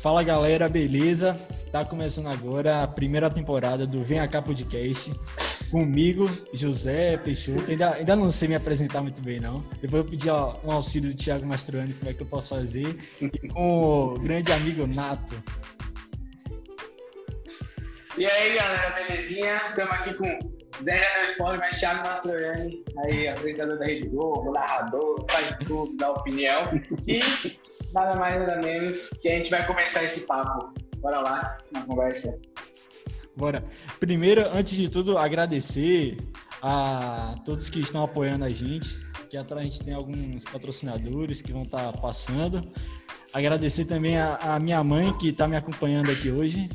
Fala galera, beleza? Tá começando agora a primeira temporada do Vem Cá Podcast. Comigo, José Peixoto. Ainda, ainda não sei me apresentar muito bem, não. Depois eu pedi ó, um auxílio do Thiago Mastroani, como é que eu posso fazer. E com o grande amigo Nato. E aí, galera, belezinha? Estamos aqui com Zé Janel Esporte, mas Thiago Mastroianni, aí, apresentador da Rede Globo, narrador, faz tudo, dá opinião. E nada mais, nada menos que a gente vai começar esse papo. Bora lá, na conversa. Bora. Primeiro, antes de tudo, agradecer a todos que estão apoiando a gente, que atrás a gente tem alguns patrocinadores que vão estar tá passando. Agradecer também a, a minha mãe que está me acompanhando aqui hoje.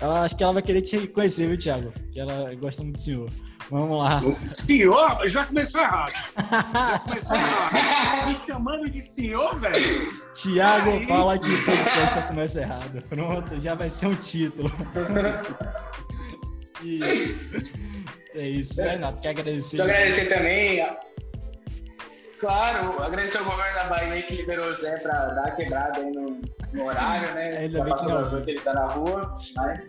Ela, acho que ela vai querer te conhecer, viu, Thiago? Que ela gosta muito do senhor. Vamos lá. Senhor? Já começou errado. Já começou errado. Me chamando de senhor, velho? Tiago Aí... fala que o podcast começa errado. Pronto, já vai ser um título. E... É isso, né, Renato? Quer agradecer? Quero agradecer também. Claro, agradecer ao governo da Bahia que liberou o Zé para dar a quebrada aí no, no horário, né? Ainda bem que não. Que ele tá na rua, mas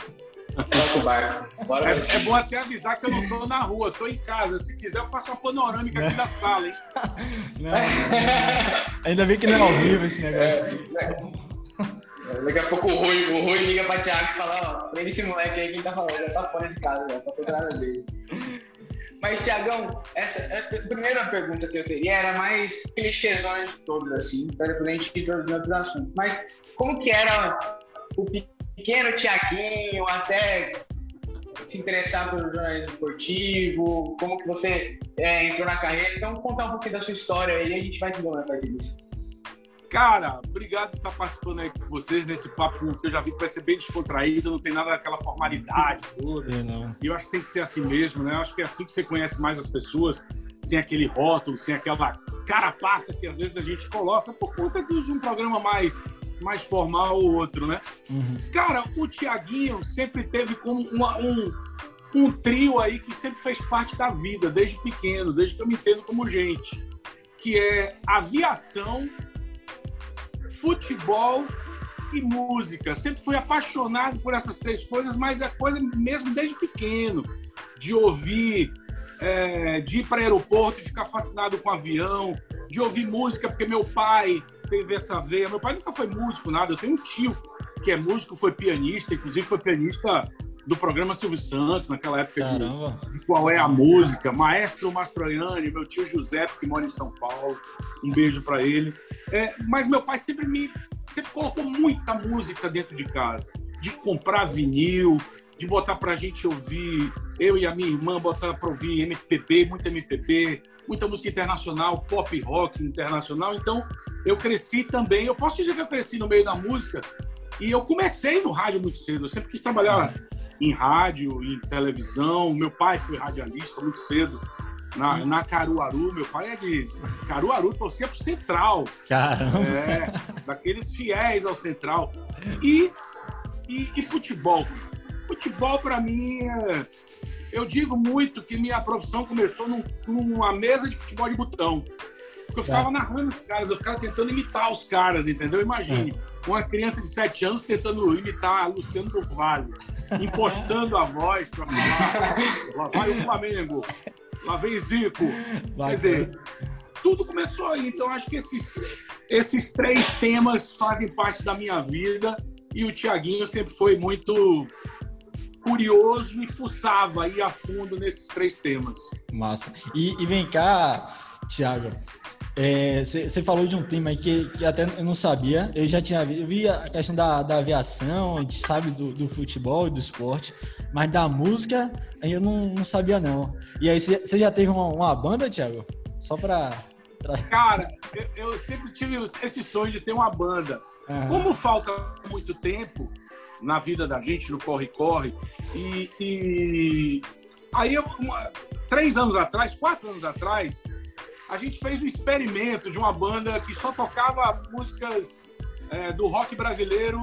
é, é, bom até avisar que eu não tô na rua, tô em casa. Se quiser, eu faço uma panorâmica aqui da sala, hein? Não, ainda bem que não é ao vivo esse negócio. É, daqui a pouco o Rui, o Rui liga pra Thiago e fala, ó, prende esse moleque aí, quem tá falando, já tá fora de casa, já tá fora dele. Mas, Tiagão, essa, a primeira pergunta que eu teria era mais clichêzona de todas, assim, para a gente ir todos os outros assuntos. Mas como que era o pequeno Tiaguinho até se interessar pelo jornalismo esportivo? Como que você é, entrou na carreira? Então, contar um pouquinho da sua história aí e a gente vai te dando a partir disso. Cara, obrigado por estar participando aí com vocês nesse papo que eu já vi que vai ser bem descontraído, não tem nada daquela formalidade toda. É. E eu acho que tem que ser assim mesmo, né? Eu acho que é assim que você conhece mais as pessoas, sem aquele rótulo, sem aquela carapaça que às vezes a gente coloca por conta de um programa mais mais formal ou outro, né? Uhum. Cara, o Tiaguinho sempre teve como uma, um, um trio aí que sempre fez parte da vida, desde pequeno, desde que eu me entendo como gente, que é aviação, futebol e música. Sempre fui apaixonado por essas três coisas, mas é coisa mesmo desde pequeno, de ouvir, é, de ir para aeroporto e ficar fascinado com avião, de ouvir música, porque meu pai teve essa veia. Meu pai nunca foi músico, nada. Eu tenho um tio que é músico, foi pianista, inclusive foi pianista do programa Silvio Santos, naquela época de, de, Qual é a Música, Maestro Mastroianni, meu tio José, que mora em São Paulo, um beijo para ele. É, mas meu pai sempre me sempre colocou muita música dentro de casa, de comprar vinil, de botar pra gente ouvir, eu e a minha irmã botar pra ouvir MPB, muita MPB, muita música internacional, pop rock internacional. Então, eu cresci também, eu posso dizer que eu cresci no meio da música e eu comecei no rádio muito cedo, eu sempre quis trabalhar em rádio, em televisão. Meu pai foi radialista muito cedo. Na, na Caruaru, meu pai é de Caruaru, torcia pro Central. Caramba! É, daqueles fiéis ao Central. E, e, e futebol. Futebol, para mim, é... eu digo muito que minha profissão começou num, numa mesa de futebol de botão. Porque eu ficava é. narrando os caras, eu ficava tentando imitar os caras, entendeu? Imagine, é. uma criança de 7 anos tentando imitar a Luciano do Vale, impostando a voz para falar, lá vai o Flamengo, lá vem Zico. Vai, Quer dizer, tudo começou aí. Então, acho que esses, esses três temas fazem parte da minha vida e o Tiaguinho sempre foi muito curioso e fuçava, ia a fundo nesses três temas. Massa. E, e vem cá, Tiago, você é, falou de um tema aí que, que, até eu não sabia. Eu já tinha eu vi a questão da, da aviação, a gente sabe do, do futebol e do esporte, mas da música eu não, não sabia não. E aí você já teve uma, uma, banda, Thiago? Só para pra... Cara, eu, eu, sempre tive esse sonho de ter uma banda. Uhum. Como falta muito tempo na vida da gente, no corre-corre, e, e, aí eu, uma, três anos atrás, quatro anos atrás, a gente fez um experimento de uma banda que só tocava músicas é, do rock brasileiro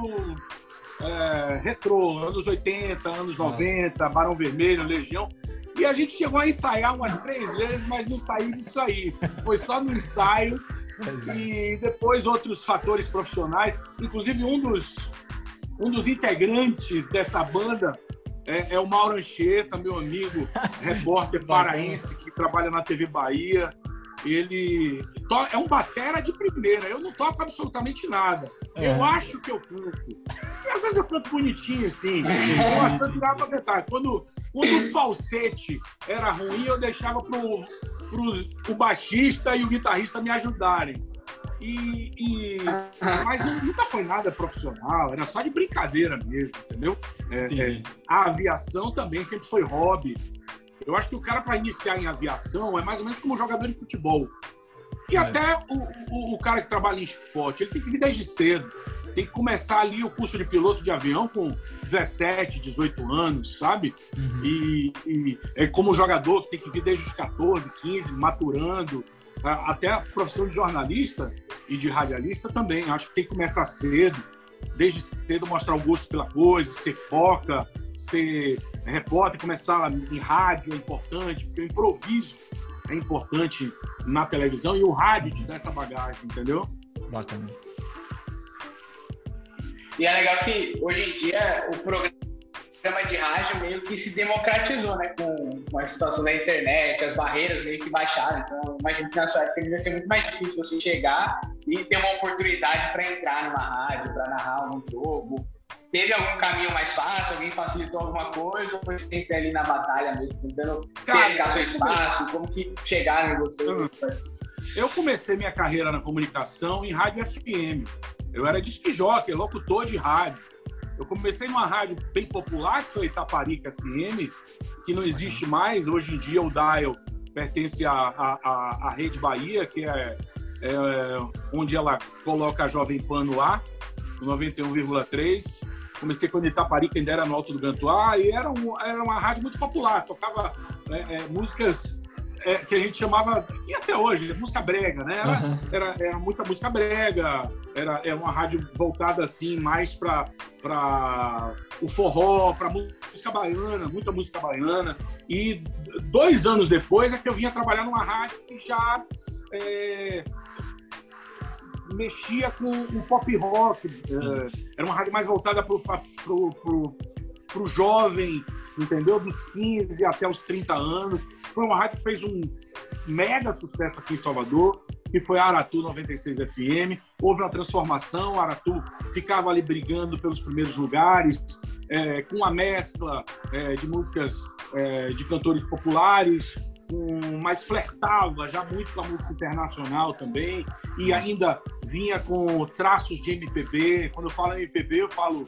é, retrô, anos 80, anos 90, Barão Vermelho, Legião. E a gente chegou a ensaiar umas três vezes, mas não saiu disso aí. Foi só no ensaio. E depois outros fatores profissionais, inclusive um dos, um dos integrantes dessa banda é, é o Mauro Anchieta, meu amigo, repórter paraense que trabalha na TV Bahia. Ele é um batera de primeira. Eu não toco absolutamente nada. É. Eu acho que eu canto. Às vezes eu canto bonitinho, assim. Eu gosto de tirar pra detalhe. Quando, quando o falsete era ruim, eu deixava pro, pro o baixista e o guitarrista me ajudarem. E, e, mas nunca foi nada profissional, era só de brincadeira mesmo, entendeu? É, é, a aviação também sempre foi hobby. Eu acho que o cara, para iniciar em aviação, é mais ou menos como um jogador de futebol. E é. até o, o, o, cara que trabalha em esporte, ele tem que vir desde cedo. Tem que começar ali o curso de piloto de avião com 17, 18 anos, sabe? Uhum. E, e é como jogador que tem que vir desde os 14, 15, maturando até a profissão de jornalista e de radialista também. Acho que tem que começar cedo, desde cedo mostrar o gosto pela coisa, ser foca, ser repórter, começar em rádio é importante, porque o improviso é importante na televisão e o rádio te dá essa bagagem, entendeu? Bacana. E é legal que hoje em dia o programa programa de rádio meio que se democratizou, né? Com, com a situação da internet, as barreiras meio que baixaram. Então, imagino que na sua época devia ser muito mais difícil você chegar e ter uma oportunidade para entrar numa rádio, para narrar um jogo. Teve algum caminho mais fácil? Alguém facilitou alguma coisa? Ou foi sempre ali na batalha mesmo, tentando pescar seu espaço? Como que chegaram em você? Eu comecei minha carreira na comunicação em rádio FM. Eu era disc jockey, locutor de rádio. Eu comecei numa rádio bem popular, que foi Itaparica FM, que não existe mais. Hoje em dia o Dial pertence à, à, à Rede Bahia, que é, é, onde ela coloca a Jovem Pan no ar, 91,3. Comecei quando Itaparica ainda era no Alto do Gantuá, e era, um, era uma rádio muito popular, tocava é, é, músicas é, que a gente chamava, e até hoje, música brega, né? Era, uhum. era, era, muita música brega, era, era uma rádio voltada assim mais para o forró, para música baiana, muita música baiana. E dois anos depois é que eu vinha trabalhar numa rádio que já é, mexia com o pop rock. É, era uma rádio mais voltada para o jovem, entendeu? Dos 15 até os 30 anos. Foi uma rádio que fez um mega sucesso aqui em Salvador, que foi a Aratu 96 FM. Houve uma transformação, a Aratu ficava ali brigando pelos primeiros lugares, é, com a mescla é, de músicas é, de cantores populares, com, mas flertava já muito com a música internacional também, e ainda vinha com traços de MPB. Quando eu falo MPB, eu falo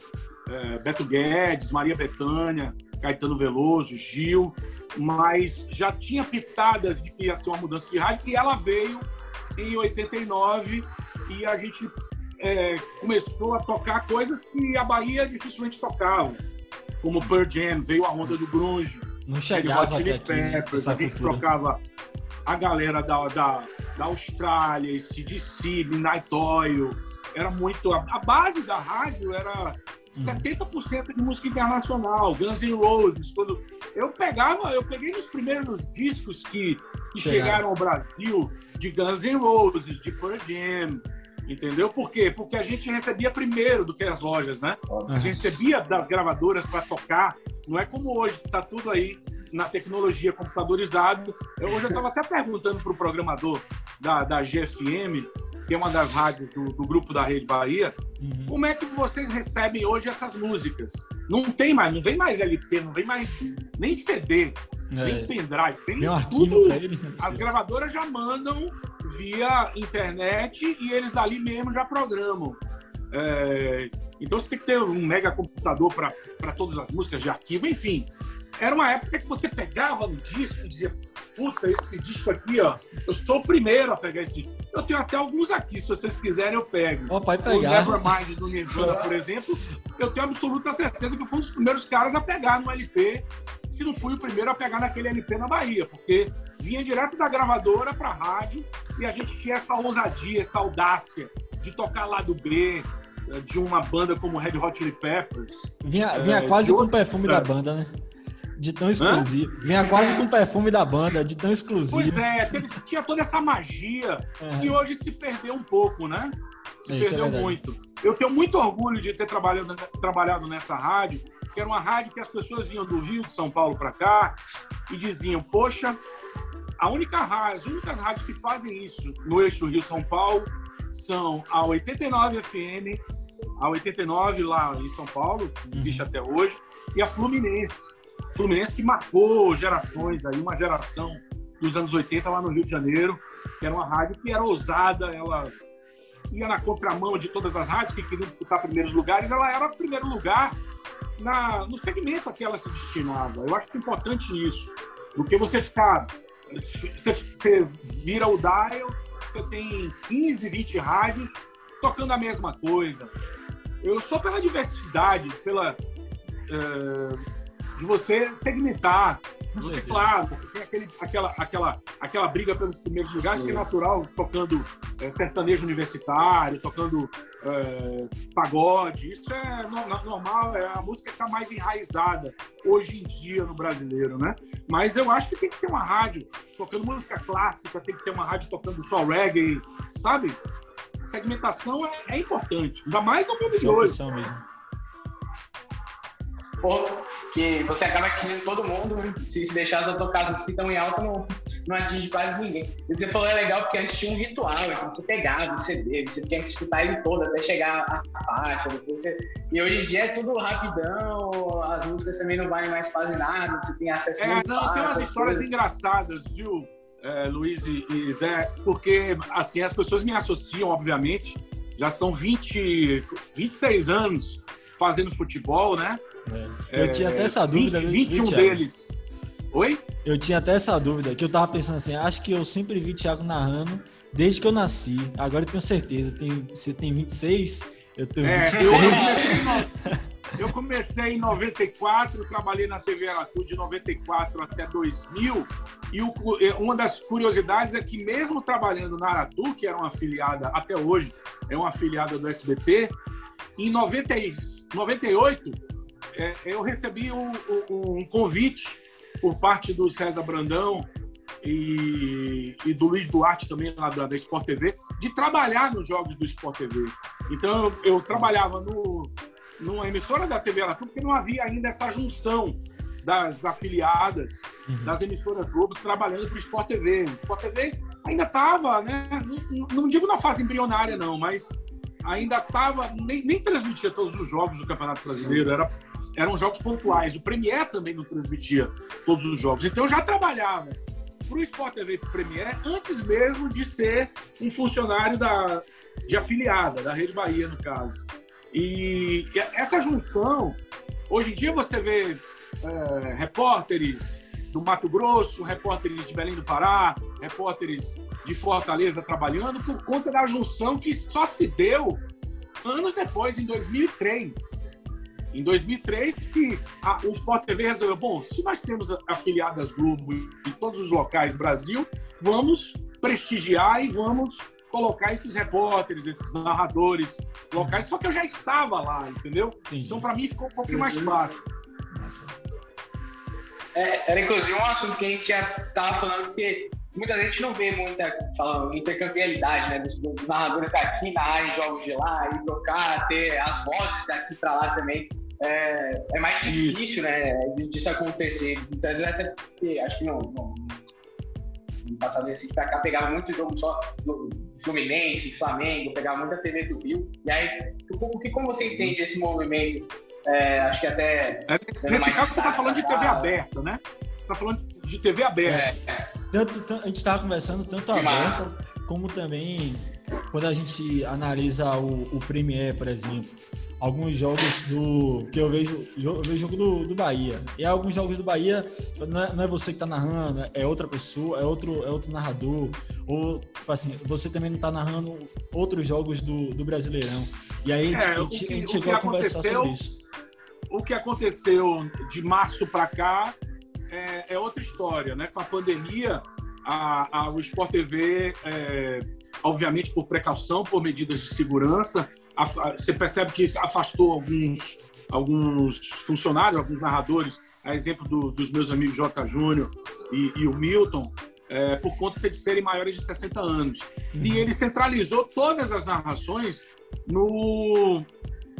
é, Beto Guedes, Maria Bethânia, Caetano Veloso, Gil, mas já tinha pitadas de que ia ser uma mudança de rádio e ela veio em 89 e a gente é, começou a tocar coisas que a Bahia dificilmente tocava, como Pearl Jam, veio a onda do grunge, não chegava até aqui, Peppers, a gente trocava a galera da, da, da Austrália, esse DC, Night Oil, era muito a, a base da rádio era 70% de música internacional, Guns N' Roses. Quando eu pegava, eu peguei nos primeiros discos que, que chegaram ao Brasil de Guns N' Roses, de Pearl Jam, entendeu? Por quê? Porque a gente recebia primeiro do que as lojas, né? A gente recebia das gravadoras para tocar. Não é como hoje, que tá tudo aí na tecnologia computadorizado. Eu, hoje eu estava até perguntando para o programador da, da GFM que é uma das rádios do, do grupo da Rede Bahia, uhum. como é que vocês recebem hoje essas músicas? Não tem mais, não vem mais LP, não vem mais nem CD, é. nem pendrive, tem um tudo. Ele, as gravadoras já mandam via internet e eles dali mesmo já programam. É, então você tem que ter um mega computador para todas as músicas de arquivo, enfim. Era uma época que você pegava no disco e dizia, puta, esse disco aqui, ó, eu sou o primeiro a pegar esse disco. Eu tenho até alguns aqui, se vocês quiserem eu pego. Oh, pode pegar. O Nevermind do Nirvana, por exemplo, eu tenho absoluta certeza que eu fui um dos primeiros caras a pegar no LP, se não fui o primeiro a pegar naquele LP na Bahia, porque vinha direto da gravadora para rádio e a gente tinha essa ousadia, essa audácia de tocar lado B, eh, de uma banda como Red Hot Chili Peppers. Vinha, vinha é, quase com o perfume da banda, né? De tão exclusivo. Hã? Vinha quase com o perfume da banda, de tão exclusivo. Pois é, teve, tinha toda essa magia uhum. que hoje se perdeu um pouco, né? Se Isso é perdeu é muito. eu tenho muito orgulho de ter trabalhado, trabalhado nessa rádio, que era uma rádio que as pessoas vinham do Rio, de São Paulo para cá e diziam: Poxa, a única rádio, as únicas rádios que fazem isso no eixo Rio-São Paulo são a 89 FM, a 89 lá em São Paulo, que existe uhum. até hoje, e a Fluminense. Fluminense que marcou gerações, aí uma geração dos anos 80 lá no Rio de Janeiro, que era uma rádio que era ousada, ela ia na contramão de todas as rádios que queriam disputar primeiros lugares, ela era primeiro lugar na, no segmento a que ela se destinava. Eu acho que é importante isso, do que você ficar. Você, você vira o dial, você tem 15, 20 rádios tocando a mesma coisa. Eu sou pela diversidade, pela. Uh, de você segmentar. Você, claro, tem aquele, aquela, aquela, aquela briga pelos primeiros lugares Sim. que é natural, tocando é, sertanejo universitário, tocando é, pagode. Isso é no, normal, é, a música está mais enraizada hoje em dia no brasileiro, né? Mas eu acho que tem que ter uma rádio tocando música clássica, tem que ter uma rádio tocando só reggae, sabe? segmentação é, é importante, ainda mais no mundo de hoje. Mesmo que você acaba atingindo todo mundo, né? se, se deixar as que estão em alta, não, não atinge quase ninguém. E você falou é legal porque antes tinha um ritual, então você pegava o CD, você tinha que escutar ele todo até chegar à faixa. Você... E hoje em dia é tudo rapidão, as músicas também não valem mais quase nada, você tem acesso é, não, fácil, tem umas histórias coisas. engraçadas, viu, é, Luiz e, e Zé? Porque, assim, as pessoas me associam, obviamente, já são 20, 26 anos fazendo futebol, né? É. Eu tinha até essa dúvida. 20, 21 viu, deles. Oi? Eu tinha até essa dúvida, que eu tava pensando assim, acho que eu sempre vi Thiago narrando desde que eu nasci. Agora eu tenho certeza. Tem, você tem 26, eu tenho é, 23. Eu comecei, eu comecei em 94, trabalhei na TV Aratu de 94 até 2000. E o, uma das curiosidades é que, mesmo trabalhando na Aratu, que era uma afiliada, até hoje, é uma afiliada do SBT, em 90, 98 é, eu recebi um, um, um, convite por parte do César Brandão e, e do Luiz Duarte também lá da, da, Sport TV de trabalhar nos jogos do Sport TV. Então eu, eu trabalhava no, numa emissora da TV Aratu porque não havia ainda essa junção das afiliadas uhum. das emissoras Globo trabalhando para o Sport TV. O Sport TV ainda estava, né? Não, não, digo na fase embrionária não, mas ainda estava nem, nem transmitia todos os jogos do Campeonato Brasileiro. Era eram jogos pontuais. O Premier também não transmitia todos os jogos. Então eu já trabalhava para o Sport TV Premier antes mesmo de ser um funcionário da, de afiliada, da Rede Bahia, no caso. E, essa junção, hoje em dia você vê é, repórteres do Mato Grosso, repórteres de Belém do Pará, repórteres de Fortaleza trabalhando por conta da junção que só se deu anos depois, em 2003 em 2003, que a, o Sport TV resolveu, bom, se nós temos afiliadas Globo em todos os locais do Brasil, vamos prestigiar e vamos colocar esses repórteres, esses narradores locais, só que eu já estava lá, entendeu? Entendi. Então, para mim, ficou um pouquinho mais fácil. É, era inclusive um assunto que a gente já estava falando, porque muita gente não vê muita falando, intercambialidade né, dos, dos narradores daqui na área em jogos de lá e trocar, ter as vozes daqui para lá também é, é mais difícil, Isso. né, disso acontecer. Muitas vezes até porque, acho que não, não no passado assim, pra cá pegava muito jogo só do Fluminense, Flamengo, pegava muita TV do Rio. E aí, o que como você entende esse movimento? É, acho que até. É, nesse caso, você está falando de TV aberta, né? Você está falando de TV aberta. É. Tanto, a gente estava conversando tanto aberta, como também quando a gente analisa o, o Premier, por exemplo alguns jogos do. que eu vejo, eu vejo jogo do, do Bahia. E alguns jogos do Bahia, não é, não é você que tá narrando, é outra pessoa, é outro, é outro narrador. Ou, tipo assim, você também não tá narrando outros jogos do, do Brasileirão. E aí é, a gente, que, a gente chegou a conversar sobre isso. O que aconteceu de março para cá é, é, outra história, né? Com a pandemia, a, a, o Sport TV, é, obviamente por precaução, por medidas de segurança, você percebe que afastou alguns, alguns funcionários, alguns narradores, a exemplo do, dos meus amigos J. Júnior e, e, o Milton, é, por conta de serem maiores de 60 anos. Uhum. E ele centralizou todas as narrações no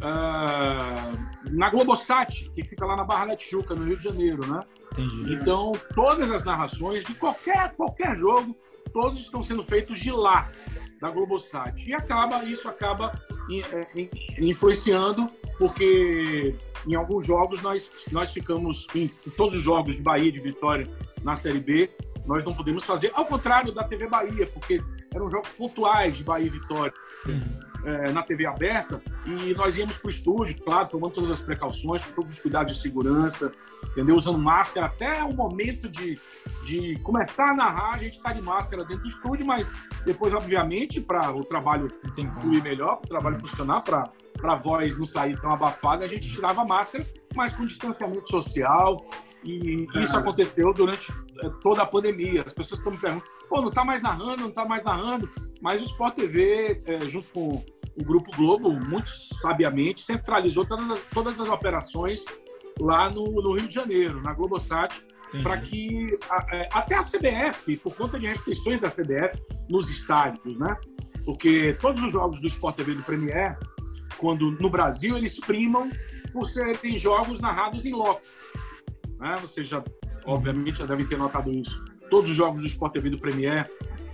uh, na Globosat, que fica lá na Barra da Tijuca, no Rio de Janeiro, né? Entendi. Então, todas as narrações de qualquer, qualquer jogo, todos estão sendo feitos de lá, da Globosat. E acaba, isso acaba é, influenciando, porque em alguns jogos nós, nós ficamos, em todos os jogos de Bahia, de Vitória, na Série B, nós não podemos fazer, ao contrário da TV Bahia, porque eram jogos pontuais de Bahia e Vitória. Uhum é, na TV aberta e nós íamos para o estúdio, claro, tomando todas as precauções, com todos os cuidados de segurança, entendeu? Usando máscara até o momento de, de começar a narrar, a gente está de máscara dentro do estúdio, mas depois, obviamente, para o trabalho fluir melhor, para o trabalho funcionar, para a voz não sair tão abafada, a gente tirava a máscara, mas com distanciamento social. E isso aconteceu durante é, toda a pandemia. As pessoas estão me perguntando, pô, não está mais narrando, não está mais narrando. Mas o Sport TV, é, junto com o Grupo Globo, muito sabiamente, centralizou todas as, todas as operações lá no, no Rio de Janeiro, na Globosat, para que a, é, até a CBF, por conta de restrições da CBF nos estádios, né? Porque todos os jogos do Sport TV do Premier, quando no Brasil eles primam por serem jogos narrados em loco. Né? Você já, obviamente, já devem ter notado isso. Todos os jogos do Sport TV do Premier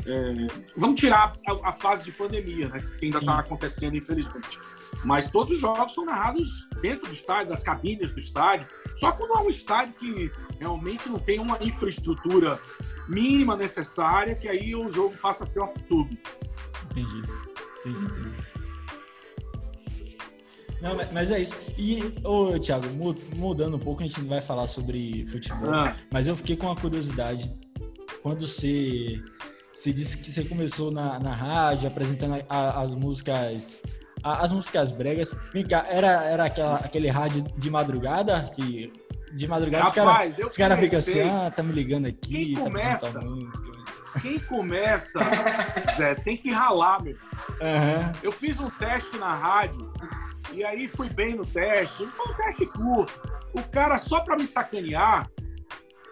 é, vamos tirar a, a, fase de pandemia, né, que ainda está acontecendo, infelizmente. Mas todos os jogos são narrados dentro do estádio, das cabines do estádio. Só quando há um estádio que realmente não tem uma infraestrutura mínima necessária, que aí o jogo passa a ser off-tube. Entendi. Entendi, entendi. Não, mas é isso. E, ô, Thiago, mudando um pouco, a gente não vai falar sobre futebol, ah. mas eu fiquei com uma curiosidade. Quando você você disse que você começou na, na rádio, apresentando a, as músicas a, as músicas bregas. Vem cá, era, era aquela, aquele rádio de madrugada que de madrugada Rapaz, os caras cara ficam assim, ah, tá me ligando aqui, quem tá começa. Quem começa, Zé, tem que ralar, meu. Uhum. Eu fiz um teste na rádio e aí fui bem no teste. Foi um teste curto. O cara, só pra me sacanear,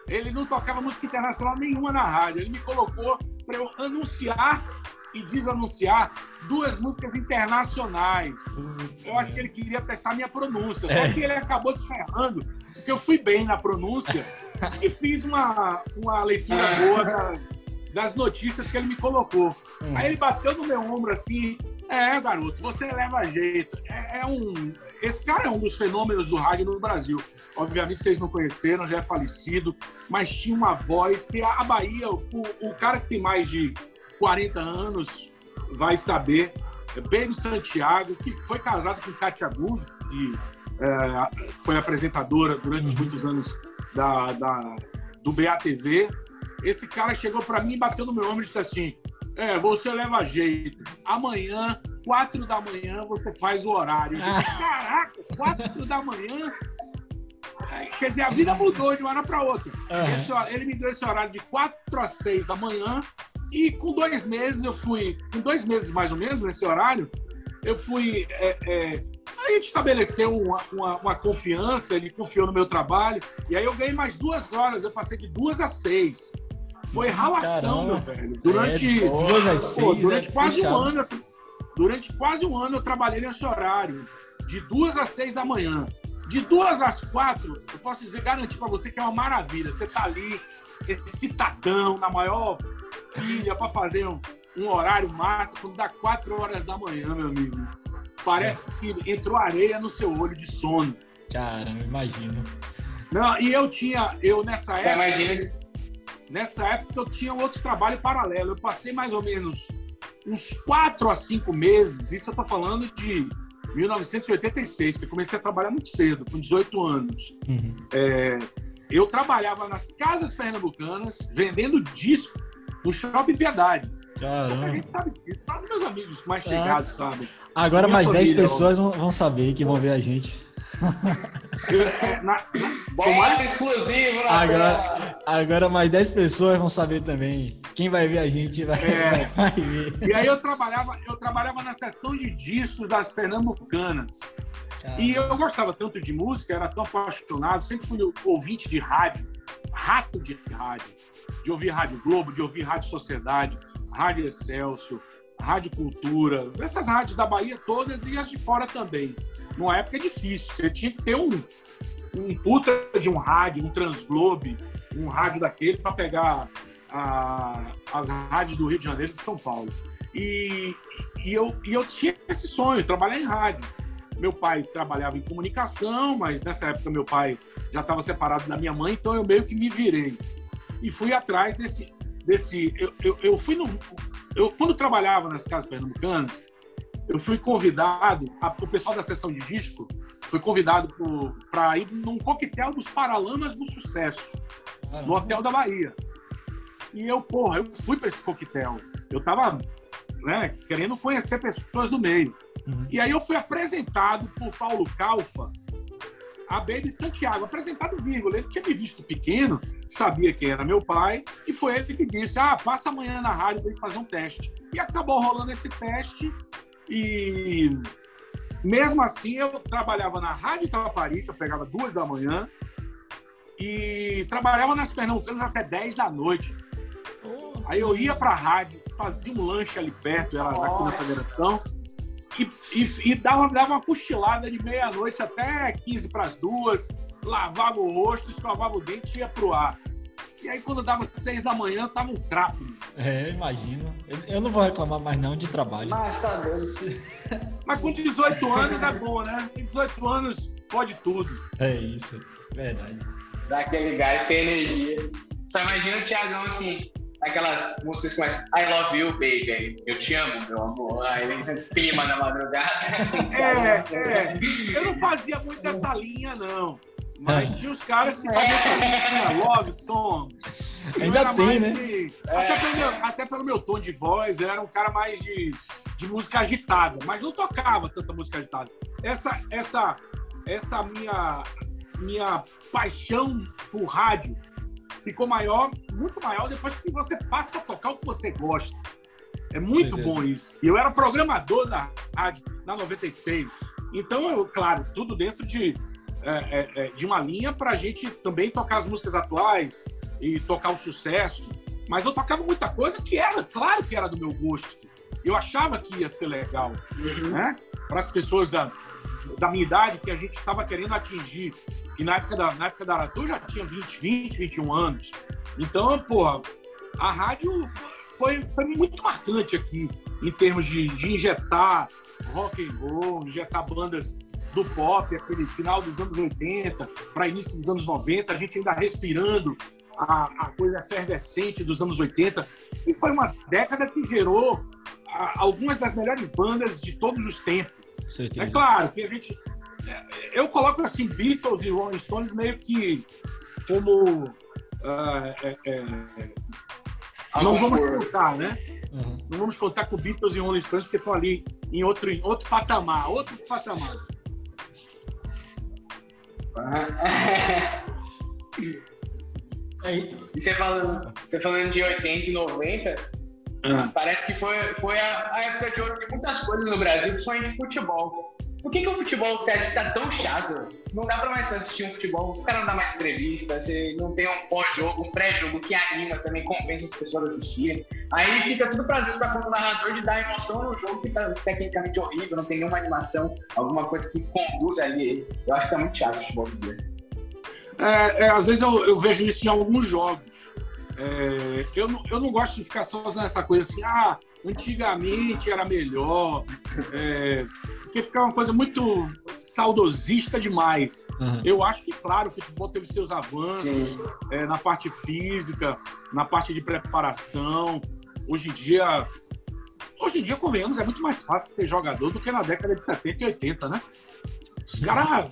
ele não tocava música internacional nenhuma na rádio. Ele me colocou para eu anunciar e desanunciar duas músicas internacionais. Eu acho que ele queria testar minha pronúncia, só é. que ele acabou se ferrando, porque eu fui bem na pronúncia e fiz uma, uma leitura boa da, das notícias que ele me colocou. Hum. Aí ele bateu no meu ombro assim, é, garoto, você leva jeito. É, é, um. Esse cara é um dos fenômenos do rádio no Brasil. Obviamente vocês não conheceram, já é falecido, mas tinha uma voz que a Bahia, o, o cara que tem mais de 40 anos vai saber. Baby Santiago, que foi casado com Katia Guzzo, que é, foi apresentadora durante uhum. muitos anos da, da, do BATV. Esse cara chegou para mim, bateu no meu ombro e disse assim: é, você leva jeito. Amanhã, quatro da manhã, você faz o horário. Ah. Caraca, quatro da manhã. Quer dizer, a vida mudou de uma hora para outra. Uhum. Esse, ele me deu esse horário de quatro a seis da manhã. E com dois meses eu fui, com dois meses mais ou menos nesse horário, eu fui. É, é, a gente estabeleceu uma, uma, uma, confiança, ele confiou no meu trabalho, e aí eu ganhei mais duas horas, eu passei de duas a seis. Foi ralação, meu velho. Durante, é, duas pô, durante é quase puxado. um ano, durante quase um ano eu trabalhei nesse horário, de duas às seis da manhã. De duas às quatro, eu posso dizer, garantir para você que é uma maravilha. Você tá ali, excitadão, na maior pilha, para fazer um, um horário máximo, quando dá quatro horas da manhã, meu amigo. Parece é. que entrou areia no seu olho de sono. Caramba, imagino. Não, e eu tinha, eu nessa Você época. Imagina Nessa época eu tinha outro trabalho paralelo. Eu passei mais ou menos uns quatro a cinco meses, isso eu estou falando de 1986, que eu comecei a trabalhar muito cedo, com 18 anos. Uhum. É, eu trabalhava nas casas pernambucanas, vendendo disco no Shopping Piedade. Caramba. A gente sabe disso, sabe meus amigos mais ah. chegados, ah. sabem. Agora mais família, 10 pessoas ó. vão saber que vão ver a gente. Tomate exclusivo, né? agora, agora mais 10 pessoas vão saber também. Quem vai ver a gente vai, é. vai ver. E aí eu trabalhava, eu trabalhava na seção de discos das Pernambucanas. Caramba. E eu gostava tanto de música, era tão apaixonado, sempre fui ouvinte de rádio rato de rádio, de ouvir Rádio Globo, de ouvir Rádio Sociedade, Rádio Excelsior, Rádio Cultura, essas rádios da Bahia todas e as de fora também. Numa época difícil, você tinha que ter um, um puta de um rádio, um Transglobe, um rádio daquele para pegar a, as rádios do Rio de Janeiro e de São Paulo. E, e, eu, e eu tinha esse sonho, trabalhar em rádio. Meu pai trabalhava em comunicação, mas nessa época meu pai já estava separado da minha mãe, então eu meio que me virei. E fui atrás desse. Desse eu, eu, eu fui no. Eu, quando trabalhava nas casas pernambucanas, eu fui convidado, a, o pessoal da sessão de disco foi convidado para ir num coquetel dos Paralamas do Sucesso, no Hotel da Bahia. E eu, porra, eu fui para esse coquetel. Eu tava né, querendo conhecer pessoas do meio. Uhum. E aí eu fui apresentado por Paulo Calfa a Baby Santiago, apresentado vírgula. Ele tinha me visto pequeno, sabia quem era meu pai, e foi ele que disse: Ah, passa amanhã na rádio para fazer um teste. E acabou rolando esse teste, e mesmo assim eu trabalhava na Rádio Itaparica, pegava duas da manhã, e trabalhava nas Pernambucanas até 10 da noite. Aí eu ia para a rádio, fazia um lanche ali perto, era aqui nessa geração, e, e, e, dava, dava uma cochilada de meia-noite até 15 para as duas, lavava o rosto, escovava o dente e ia pro ar. E aí, quando dava seis da manhã, tava um trapo. É, imagino. Eu, eu, não vou reclamar mais não de trabalho. Mas tá doido. Mas com 18 anos é boa, né? Com 18 anos pode tudo. É isso, verdade. Dá aquele gás, tem energia. Só imagina o Thiagão assim, aquelas músicas que começam I love you, baby. Eu te amo, meu amor. Aí pima na madrugada. É, é. Eu não fazia muito essa linha, não. Mas tinha os caras que faziam essa linha, love songs. Ainda tem, né? De... É. Até, pelo meu, até, pelo meu, tom de voz, eu era um cara mais de, de música agitada, mas não tocava tanta música agitada. Essa, essa, essa minha, minha paixão por rádio ficou maior, muito maior depois que você passa a tocar o que você gosta. É muito bom isso. E eu era programador da rádio na 96. Então, eu, claro, tudo dentro de, é, é, é de uma linha para a gente também tocar as músicas atuais e tocar o sucesso. Mas eu tocava muita coisa que era, claro que era do meu gosto. Eu achava que ia ser legal, uhum. né? Para as pessoas da, da minha idade que a gente estava querendo atingir que na época da, na época da Aratu já tinha 20, 20, 21 anos. Então, pô, a rádio foi, foi muito marcante aqui, em termos de, de injetar rock and roll, injetar bandas do pop, aquele final dos anos 80 para início dos anos 90, a gente ainda respirando a, a coisa efervescente dos anos 80. E foi uma década que gerou algumas das melhores bandas de todos os tempos. É claro que a gente eu coloco assim Beatles e Rolling Stones meio que como uh, é, é, não vamos contar, né? Uhum. Não vamos contar com Beatles e Rolling Stones porque estão ali em outro, em outro patamar, outro patamar. e você falando, você falando de 80 e 90, uhum. parece que foi, foi a, a época de ouro de muitas coisas no Brasil, principalmente futebol. Por que, que o futebol você acha que tá tão chato? Não dá pra mais assistir um futebol, o cara não dá mais entrevista, você não tem um pós-jogo, um pré-jogo que anima também, convence as pessoas a assistirem. Aí fica tudo pra vezes pra do narrador de dar emoção no jogo que tá tecnicamente horrível, não tem nenhuma animação, alguma coisa que conduz ali. Eu acho que tá muito chato o futebol do é, é, às vezes eu, eu, vejo isso em alguns jogos. É, eu, não, eu não gosto de ficar só fazendo essa coisa assim, ah, antigamente era melhor. É, porque fica uma coisa muito saudosista demais. Uhum. Eu acho que, claro, o futebol teve seus avanços é, na parte física, na parte de preparação. Hoje em dia, hoje em dia, convenhamos, é muito mais fácil ser jogador do que na década de 70 e 80, né? Os caras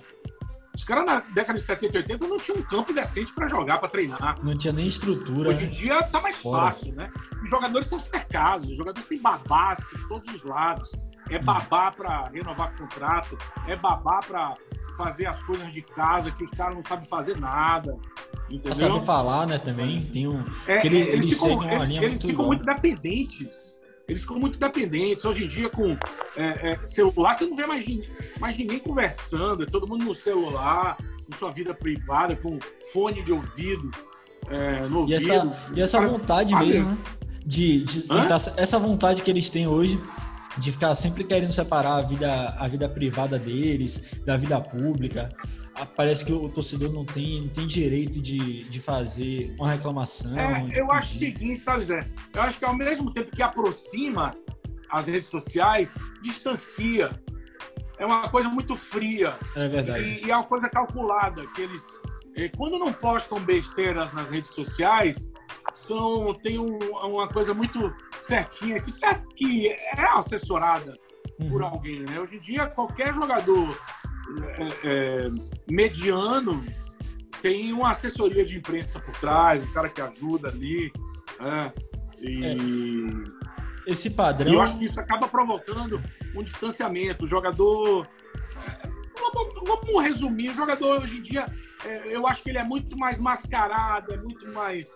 os caras na década de 70 e 80 não tinham um campo decente para jogar, para treinar. Não tinha nem estrutura. Hoje em dia tá mais Fora. fácil, né? Os jogadores são cercados, os jogadores têm babás por todos os lados. É babá para renovar contrato, é babá para fazer as coisas de casa que os caras não sabem fazer nada. Entendeu? Sabe falar, né, também. Tem um. É, ele, eles, eles, ficam, é, eles muito ficam muito dependentes. Eles ficam muito dependentes. Hoje em dia, com é, é, celular, você não vê mais, mais ninguém conversando, é todo mundo no celular, com sua vida privada, com fone de ouvido. é, no e essa, e essa vontade sabe? mesmo, né? De, de tentar, essa vontade que eles têm hoje de ficar sempre querendo separar a vida, a vida privada deles da vida pública. Parece que o torcedor não tem, não tem direito de, de fazer uma reclamação. É, eu acho o seguinte, sabe, Zé? Eu acho que ao mesmo tempo que aproxima as redes sociais, distancia. É uma coisa muito fria. É verdade. E, e é uma coisa calculada, que eles quando não postam besteiras nas redes sociais, são tem um, uma coisa muito certinha que, que é assessorada uhum. por alguém. Né? Hoje em dia, qualquer jogador é, é, mediano tem uma assessoria de imprensa por trás, um cara que ajuda ali. Né? E... É. Esse padrão. E eu acho que isso acaba provocando um distanciamento. O jogador. Vamos resumir: o jogador hoje em dia é, eu acho que ele é muito mais mascarado, é muito mais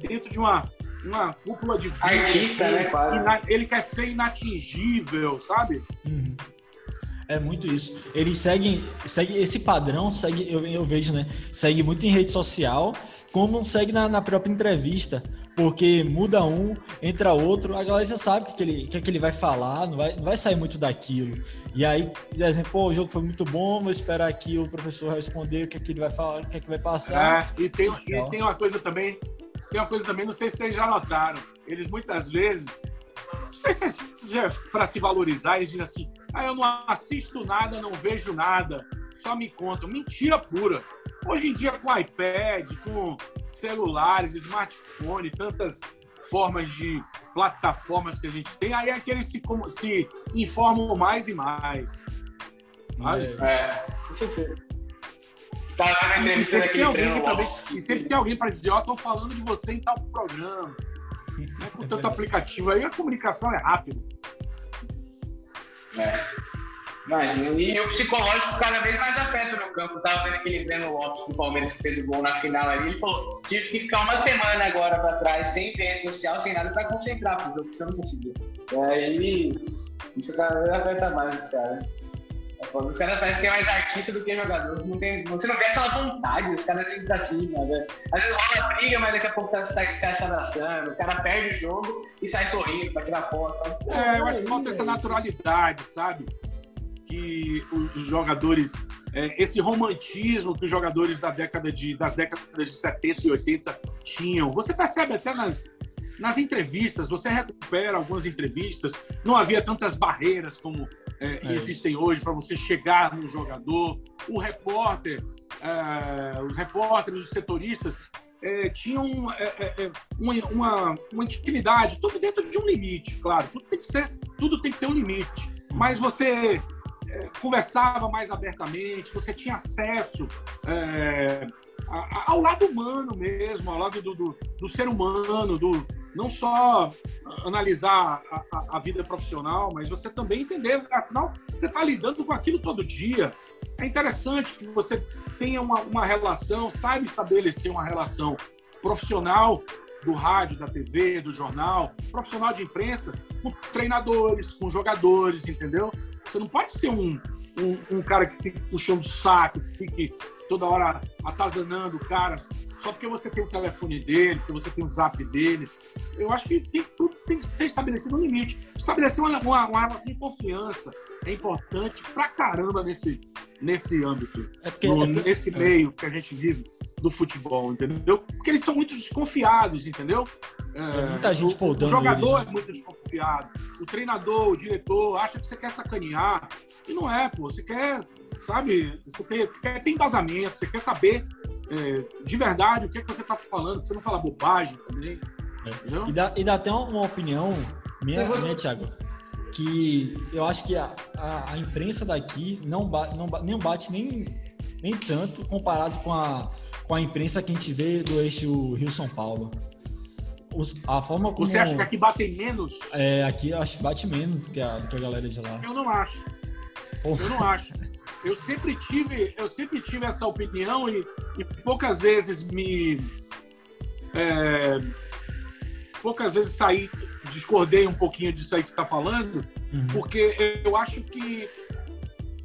dentro de uma, uma cúpula de. Artista, né? Ele quer ser inatingível, sabe? Uhum. É muito isso. Eles seguem, segue esse padrão, segue, eu, eu vejo, né? Segue muito em rede social, como segue na, na própria entrevista porque muda um, entra outro, a galera já sabe o que, que, ele, que, que ele vai falar, não vai, não vai sair muito daquilo. E aí, por exemplo, o jogo foi muito bom, vou esperar aqui o professor responder o que, que ele vai falar, o que, que vai passar. É, e tem, e tem uma coisa também, tem uma coisa também, não sei se vocês já notaram, eles muitas vezes, não sei se é para se valorizar, eles dizem assim, ah, eu não assisto nada, não vejo nada, só me contam. Mentira pura. Hoje em dia, com iPad, com celulares, smartphone, tantas formas de plataformas que a gente tem, aí é que eles se, se informam mais e mais. Sabe? É, é com certeza. Tava na entrevista daquele alguém também, E sempre tem alguém para dizer, ó, oh, tô falando de você em tal programa. Né? Com tanto aplicativo aí, a comunicação é rápida. É. Imagina. E o psicológico cada vez mais afeta no campo. Eu tava vendo aquele Breno Lopes do Palmeiras que fez o gol na final ali. Ele falou: tive que ficar uma semana agora pra trás, sem rede social, sem nada, pra concentrar pro jogo, que você não conseguiu. E aí, isso cada vez afeta mais os caras. Os caras parecem que é mais artista do que jogador. Não tem, você não vê aquela vontade, os caras vêm pra cima. Né? Às vezes rola briga, mas daqui a pouco tá, sai, sai se abraçando. O cara perde o jogo e sai sorrindo pra tirar foto. É, eu acho que falta essa naturalidade, sabe? que os jogadores, é, esse romantismo que os jogadores da década de, das décadas de 70 e 80 tinham. Você percebe até nas, nas entrevistas, você recupera algumas entrevistas, não havia tantas barreiras como é, é. existem hoje para você chegar no jogador. O repórter, é, os repórteres, os setoristas é, tinham é, é, uma, uma, uma, intimidade, tudo dentro de um limite, claro. Tudo tem que ser, tudo tem que ter um limite. Mas você conversava mais abertamente, você tinha acesso é, ao lado humano mesmo, ao lado do, do, do, ser humano, do não só analisar a, a, a, vida profissional, mas você também entender, afinal, você está lidando com aquilo todo dia. É interessante que você tenha uma, uma relação, saiba estabelecer uma relação profissional do rádio, da TV, do jornal, profissional de imprensa, com treinadores, com jogadores, entendeu? Você não pode ser um, um, um cara que fique puxando saco, que fique toda hora atazanando o cara, só porque você tem o telefone dele, porque você tem o zap dele. Eu acho que tem, tudo tem que ser estabelecido um limite. Estabelecer uma, uma, uma relação de confiança é importante pra caramba nesse, nesse âmbito, é porque, no, é porque, nesse é. meio que a gente vive do futebol, entendeu? Porque eles são muito desconfiados, entendeu? É, muita gente o, o jogador eles, né? é muito desconfiado. O treinador, o diretor, acha que você quer sacanear. E não é, pô. Você quer, sabe, você tem, quer ter embasamento, você quer saber é, de verdade o que, é que você está falando, você não fala bobagem também. É. E, dá, e dá até uma opinião minha, você... minha Thiago, que eu acho que a, a, a imprensa daqui não, bate, não, nem bate nem, nem tanto comparado com a, com a imprensa que a gente vê do eixo Rio-São Paulo. Os, a forma como... Você acha que aqui batem menos? É, aqui eu acho que bate menos do que a, do que a galera de lá. Eu não acho. Oh. Eu não acho. Eu sempre tive, eu sempre tive essa opinião e, e poucas vezes me. É, poucas vezes saí, discordei um pouquinho disso aí que você está falando, uhum. porque eu acho que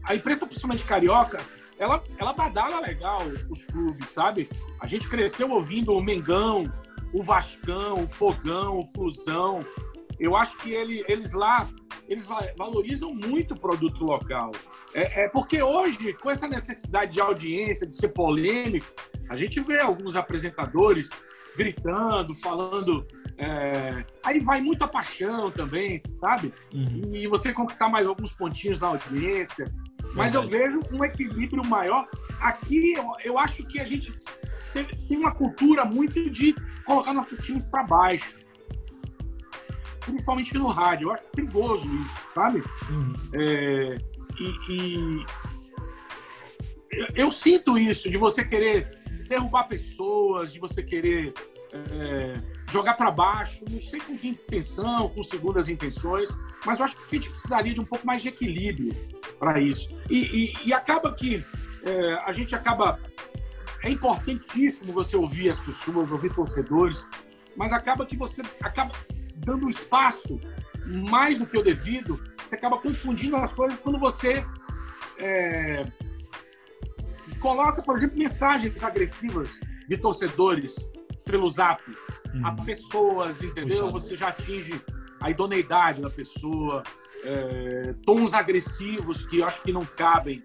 a imprensa, principalmente carioca, ela, ela badala legal os clubes, sabe? A gente cresceu ouvindo o Mengão, o Vascão, o Fogão, o Flusão. Eu acho que ele, eles lá eles valorizam muito o produto local. É, é, porque hoje, com essa necessidade de audiência, de ser polêmico, a gente vê alguns apresentadores gritando, falando. É... Aí vai muita paixão também, sabe? Uhum. E você conquistar mais alguns pontinhos na audiência. Mas eu vejo um equilíbrio maior. Aqui, eu, eu acho que a gente tem, tem uma cultura muito de colocar nossos times para baixo principalmente no rádio. Eu acho perigoso isso, sabe? Uhum. É, e, e eu, sinto isso, de você querer derrubar pessoas, de você querer é, jogar para baixo, não sei com que intenção, com segundas intenções, mas eu acho que a gente precisaria de um pouco mais de equilíbrio para isso. E, e, e, acaba que é, a gente acaba. É importantíssimo você ouvir as pessoas, ouvir torcedores, mas acaba que você acaba dando espaço mais do que o devido, você acaba confundindo as coisas quando você é, coloca, por exemplo, mensagens agressivas de torcedores pelo zap uhum. a pessoas, entendeu? Você já atinge a idoneidade da pessoa, é, tons agressivos que eu acho que não cabem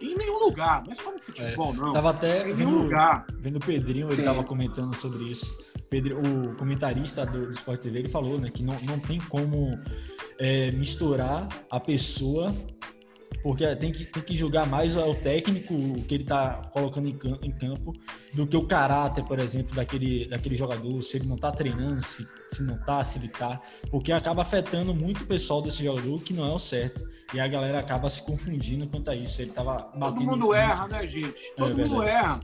em nenhum lugar, não é só no futebol, é, não. Tava até vendo, lugar. vendo o Pedrinho, Sim. ele tava comentando sobre isso. Pedro, o comentarista do, do Sport TV, ele falou né, que não, não tem como é, misturar a pessoa porque tem que, tem que julgar mais o técnico o que ele está colocando em, em, campo do que o caráter, por exemplo, daquele, daquele jogador, se ele não está treinando, se, se não está, se ele está, porque acaba afetando muito o pessoal desse jogador, que não é o certo. E a galera acaba se confundindo quanto a isso. Ele tava batendo. Todo mundo erra, né, gente? É Todo é, mundo erra.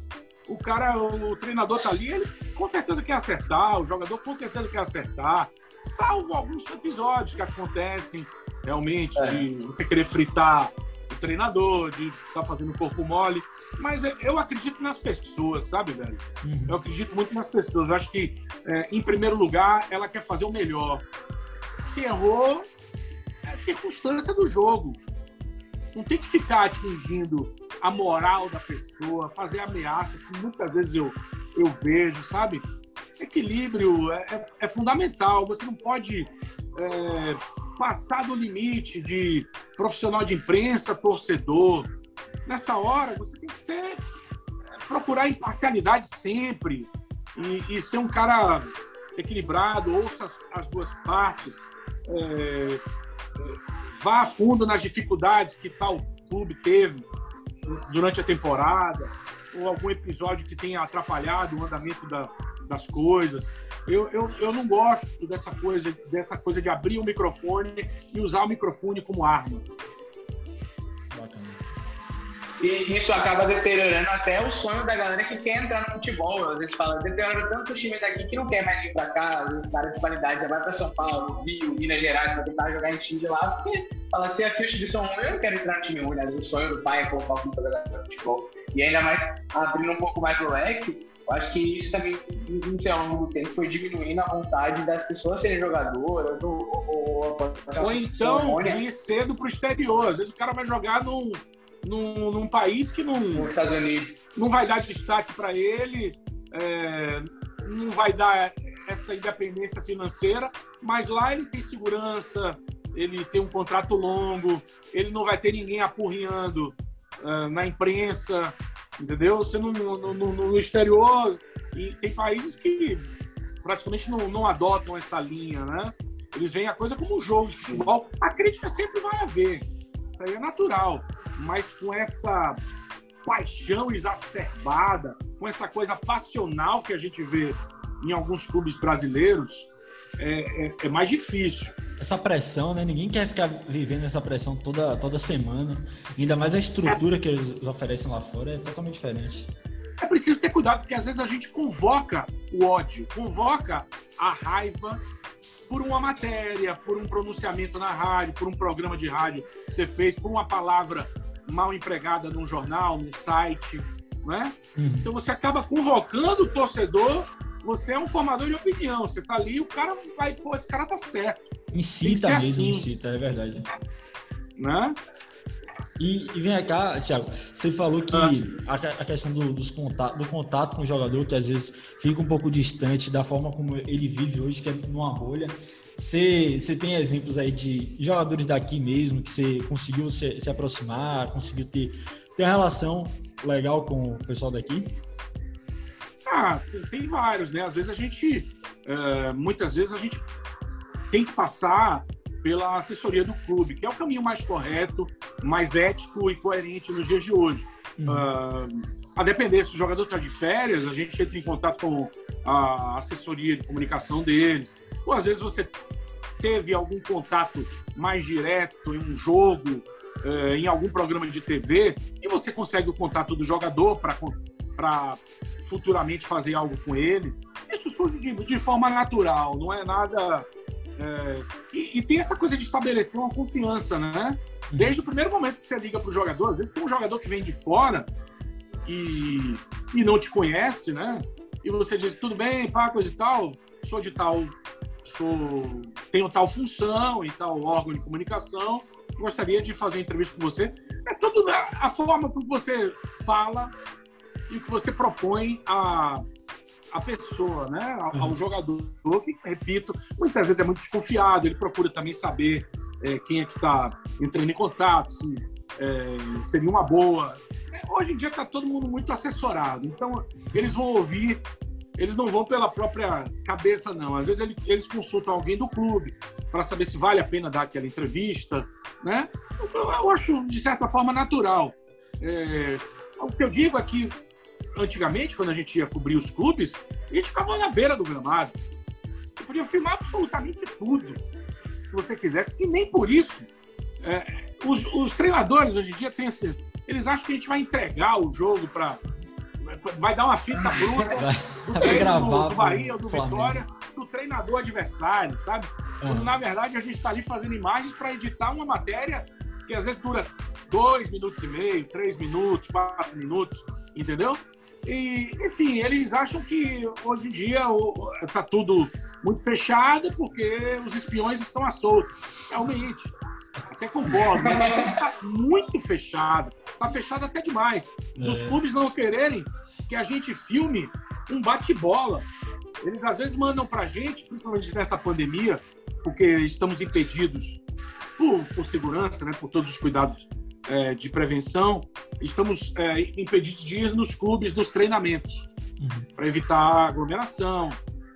O cara, o treinador tá ali, ele com certeza quer acertar, o jogador com certeza quer acertar, salvo alguns episódios que acontecem realmente é. de você querer fritar o treinador, de estar tá fazendo corpo mole. Mas eu acredito nas pessoas, sabe, velho? Uhum. Eu acredito muito nas pessoas. Eu acho que, é, em primeiro lugar, ela quer fazer o melhor. Se errou, é circunstância do jogo. Não tem que ficar atingindo a moral da pessoa, fazer ameaças, que muitas vezes eu, eu vejo, sabe? Equilíbrio é, é, é fundamental. Você não pode é, passar do limite de profissional de imprensa, torcedor. Nessa hora, você tem que ser procurar imparcialidade sempre e, e ser um cara equilibrado, ouça as, as duas partes, é, é, vá a fundo nas dificuldades que tal clube teve durante a temporada, ou algum episódio que tenha atrapalhado o andamento da, das coisas. Eu, eu, eu não gosto dessa coisa, dessa coisa de abrir o microfone e usar o microfone como arma. E isso acaba deteriorando até o sonho da galera que quer entrar no futebol. Às vezes fala, deteriora tanto os times aqui que não quer mais vir pra cá, às vezes cara de qualidade já vai pra São Paulo, Rio, Minas Gerais pra tentar jogar em time de lá, porque fala, se aqui os times são ruins, eu não quero entrar no time ruim. Às vezes o sonho do pai é colocar o filho pra jogar futebol. E ainda mais abrindo um pouco mais o leque, eu acho que isso também, não sei, ao longo do tempo, foi diminuindo a vontade das pessoas serem jogadoras ou... Ou, ou, ou então ir cedo pro exterior. Às vezes o cara vai jogar num, num, num país que não... Os Estados Unidos. Não vai dar destaque para ele, é, não vai dar essa independência financeira, mas lá ele tem segurança, ele tem um contrato longo, ele não vai ter ninguém apurrinhando uh, na imprensa, entendeu? Você no, no, no, no, exterior, e tem países que praticamente não, não adotam essa linha, né? Eles veem a coisa como um jogo de futebol. A crítica sempre vai haver, isso aí é natural, mas com essa paixão exacerbada, com essa coisa passional que a gente vê em alguns clubes brasileiros, é, é, é mais difícil essa pressão, né? Ninguém quer ficar vivendo essa pressão toda, toda semana. Ainda mais a estrutura que eles oferecem lá fora é totalmente diferente. É preciso ter cuidado, porque às vezes a gente convoca o ódio, convoca a raiva por uma matéria, por um pronunciamento na rádio, por um programa de rádio que você fez, por uma palavra mal empregada num jornal, num site, né? Então você acaba convocando o torcedor você é um formador de opinião. Você tá ali, o cara vai, pô, esse cara tá certo. Incita mesmo, assim. incita, é verdade. Né? E, e vem cá, Thiago, você falou que ah. a, a, questão do, dos contato, do contato com o jogador, que às vezes fica um pouco distante da forma como ele vive hoje, que é numa bolha. Você, tem exemplos aí de jogadores daqui mesmo, que você conseguiu se, se aproximar, conseguiu ter, ter uma relação legal com o pessoal daqui? Ah, tem vários, né? Às vezes a gente, uh, muitas vezes a gente tem que passar pela assessoria do clube, que é o caminho mais correto, mais ético e coerente nos dias de hoje. Uhum. Uh, a depender se o jogador está de férias, a gente entra em contato com a assessoria de comunicação deles. Ou às vezes você teve algum contato mais direto em um jogo, uh, em algum programa de TV, e você consegue o contato do jogador para futuramente fazer algo com ele. Isso surge de, de forma natural, não é nada é, e, e, tem essa coisa de estabelecer uma confiança, né? Desde o primeiro momento que você liga para o jogador, às vezes tem um jogador que vem de fora e, e não te conhece, né? E você diz, tudo bem, coisa e tal, sou de tal, sou, tenho tal função e tal órgão de comunicação, gostaria de fazer uma entrevista com você. É tudo a forma como você fala e o que você propõe a a pessoa, né, ao, ao, uhum. jogador, que, repito, muitas vezes é muito desconfiado, ele procura também saber é, quem é que está entrando em contato, se é, seria uma boa. Hoje em dia está todo mundo muito assessorado, então eles vão ouvir, eles não vão pela própria cabeça, não. Às vezes eles, consultam alguém do clube para saber se vale a pena dar aquela entrevista, né? Eu acho, de certa forma, natural. É, o que eu digo é que antigamente, quando a gente ia cobrir os clubes, a gente ficava na beira do gramado. Você podia filmar absolutamente tudo que você quisesse, e nem por isso. É, os, os, treinadores hoje em dia têm esse, eles acham que a gente vai entregar o jogo para vai dar uma fita bruta do treino do, do Bahia ou do Flamengo. Vitória do treinador adversário, sabe? Quando, na verdade, a gente está ali fazendo imagens para editar uma matéria que às vezes dura dois minutos e meio, três minutos, quatro minutos, entendeu? E, enfim, eles acham que hoje em dia está tudo muito fechado porque os espiões estão à solta. Realmente, até concordo, mas está muito fechado. Está fechado até demais. É. Os clubes não quererem que a gente filme um bate-bola. Eles às vezes mandam para a gente, principalmente nessa pandemia, porque estamos impedidos por, por segurança, né, por todos os cuidados é, de prevenção, estamos é, impedidos de ir nos clubes, nos treinamentos, uhum. para evitar aglomeração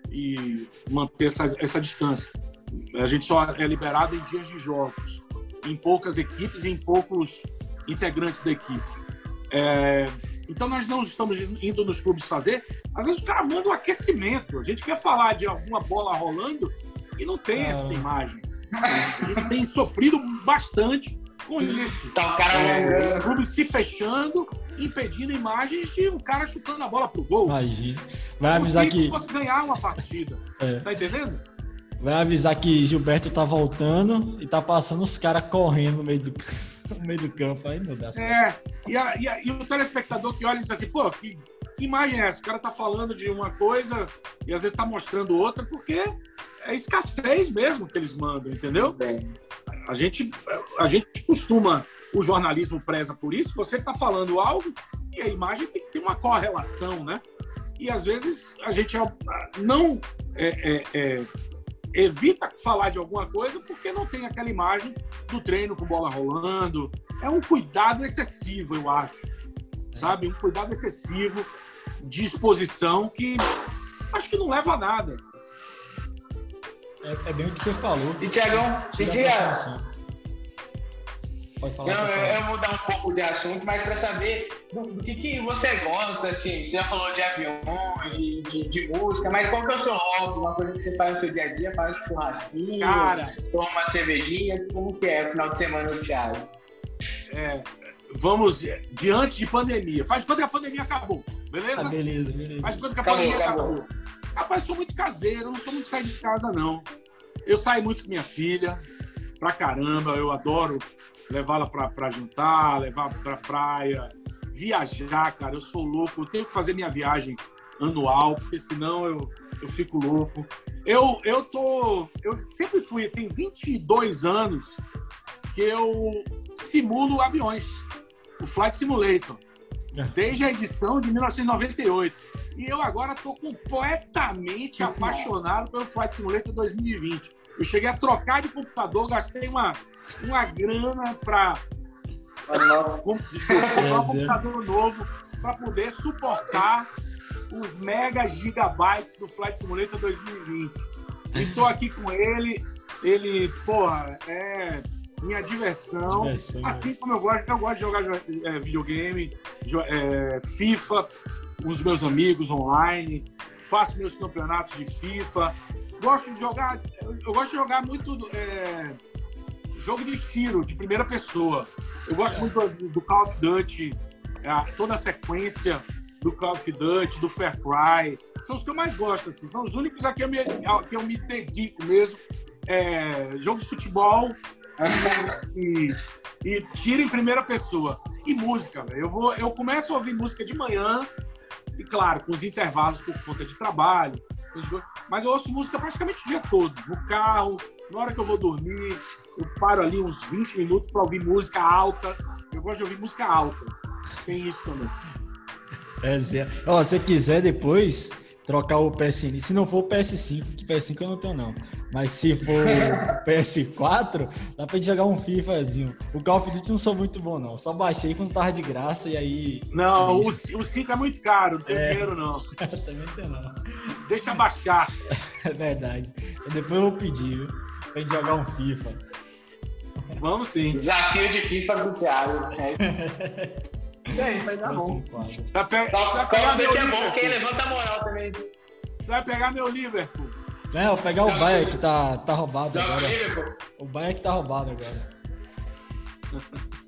e manter essa, essa distância. A gente só é liberado em dias de jogos, em poucas equipes e em poucos integrantes da equipe. É, então nós não estamos indo nos clubes fazer. Às vezes o cara manda um aquecimento. A gente quer falar de alguma bola rolando e não tem ah. essa imagem. A gente tem sofrido bastante com isso. Tá o cara é, os clubes se fechando, impedindo imagens de um cara chutando a bola pro gol. Imagina. Vai avisar que. fosse ganhar uma partida. É. Tá entendendo? Vai avisar que Gilberto tá voltando e tá passando os caras correndo no meio do, no meio do campo. Aí não dá certo. É, e, a, e, a, e, o telespectador que olha e diz assim, pô, que, que imagem é essa? O cara tá falando de uma coisa e às vezes tá mostrando outra, porque é escassez mesmo que eles mandam, entendeu? Bem. A gente, a gente costuma, o jornalismo preza por isso, você está falando algo e a imagem tem que ter uma correlação, né? E às vezes a gente não é, é, é, evita falar de alguma coisa porque não tem aquela imagem do treino com bola rolando. É um cuidado excessivo, eu acho. Sabe? Um cuidado excessivo de exposição que acho que não leva a nada. É, é bem o que você falou. E, Tiagão, diga. Pode falar. Não, eu, vou mudar um pouco de assunto, mas para saber do, do, que, que você gosta, assim. Você já falou de aviões, de, de, de, música, mas qual que é o seu hobby? Uma coisa que você faz no seu dia a dia? Faz um churrasquinho? Cara. Toma uma cervejinha? Como que é o final de semana do Thiago? É, vamos diante de pandemia. Faz quando a pandemia acabou, beleza? Ah, beleza, beleza. Faz quando a acabou, pandemia acabou. acabou. Rapaz, sou muito caseiro, não sou muito sair de casa, não. Eu saio muito com minha filha, pra caramba, eu adoro levá-la pra jantar, levar pra praia, viajar, cara, eu sou louco, eu tenho que fazer minha viagem anual, porque senão eu, eu fico louco. Eu, eu tô. Eu sempre fui, tem 22 anos que eu simulo aviões, o Flight Simulator, desde a edição de 1998. E eu agora estou completamente apaixonado pelo Flight Simulator 2020. Eu cheguei a trocar de computador, gastei uma, uma grana para comprar um computador novo para poder suportar os mega gigabytes do Flight Simulator 2020. E estou aqui com ele. Ele, porra, é minha diversão. diversão assim né? como eu gosto, eu gosto de jogar é, videogame, é, FIFA com os meus amigos online, faço meus campeonatos de FIFA. Gosto de jogar, eu gosto de jogar muito é, jogo de tiro, de primeira pessoa. Eu gosto muito do, do Call of Duty, é, toda a sequência do Call of Duty, do Fair Cry. São os que eu mais gosto, assim. São os únicos a que eu me, que eu me dedico mesmo. É, jogo de futebol e, e tiro em primeira pessoa. E música, Eu, vou, eu começo a ouvir música de manhã, e claro, com os intervalos por conta de trabalho. Mas eu ouço música praticamente o dia todo. No carro, na hora que eu vou dormir, eu paro ali uns 20 minutos para ouvir música alta. Eu gosto de ouvir música alta. Tem isso também. É, Zé. Ó, se quiser depois trocar o PSN, se não for o PS5, que PS5 eu não tenho não, mas se for o PS4, dá pra gente jogar um FIFAzinho. O Call of Duty não sou muito bom não, só baixei quando tava de graça e aí... Não, o, o 5 é muito caro, não tem é. dinheiro não. Também tem não. Deixa baixar. É verdade. Então depois eu vou pedir, viu? Pra gente jogar um FIFA. Vamos sim. Desafio de FIFA do Thiago. É. Isso aí, vai dar bom. Tá pe... Só, vai pegar meu é bom porque levanta a moral também. Você vai pegar meu Liverpool. Não, vou pegar o Baia que tá, tá roubado Joga agora. Liverpool. O Baia que tá roubado agora.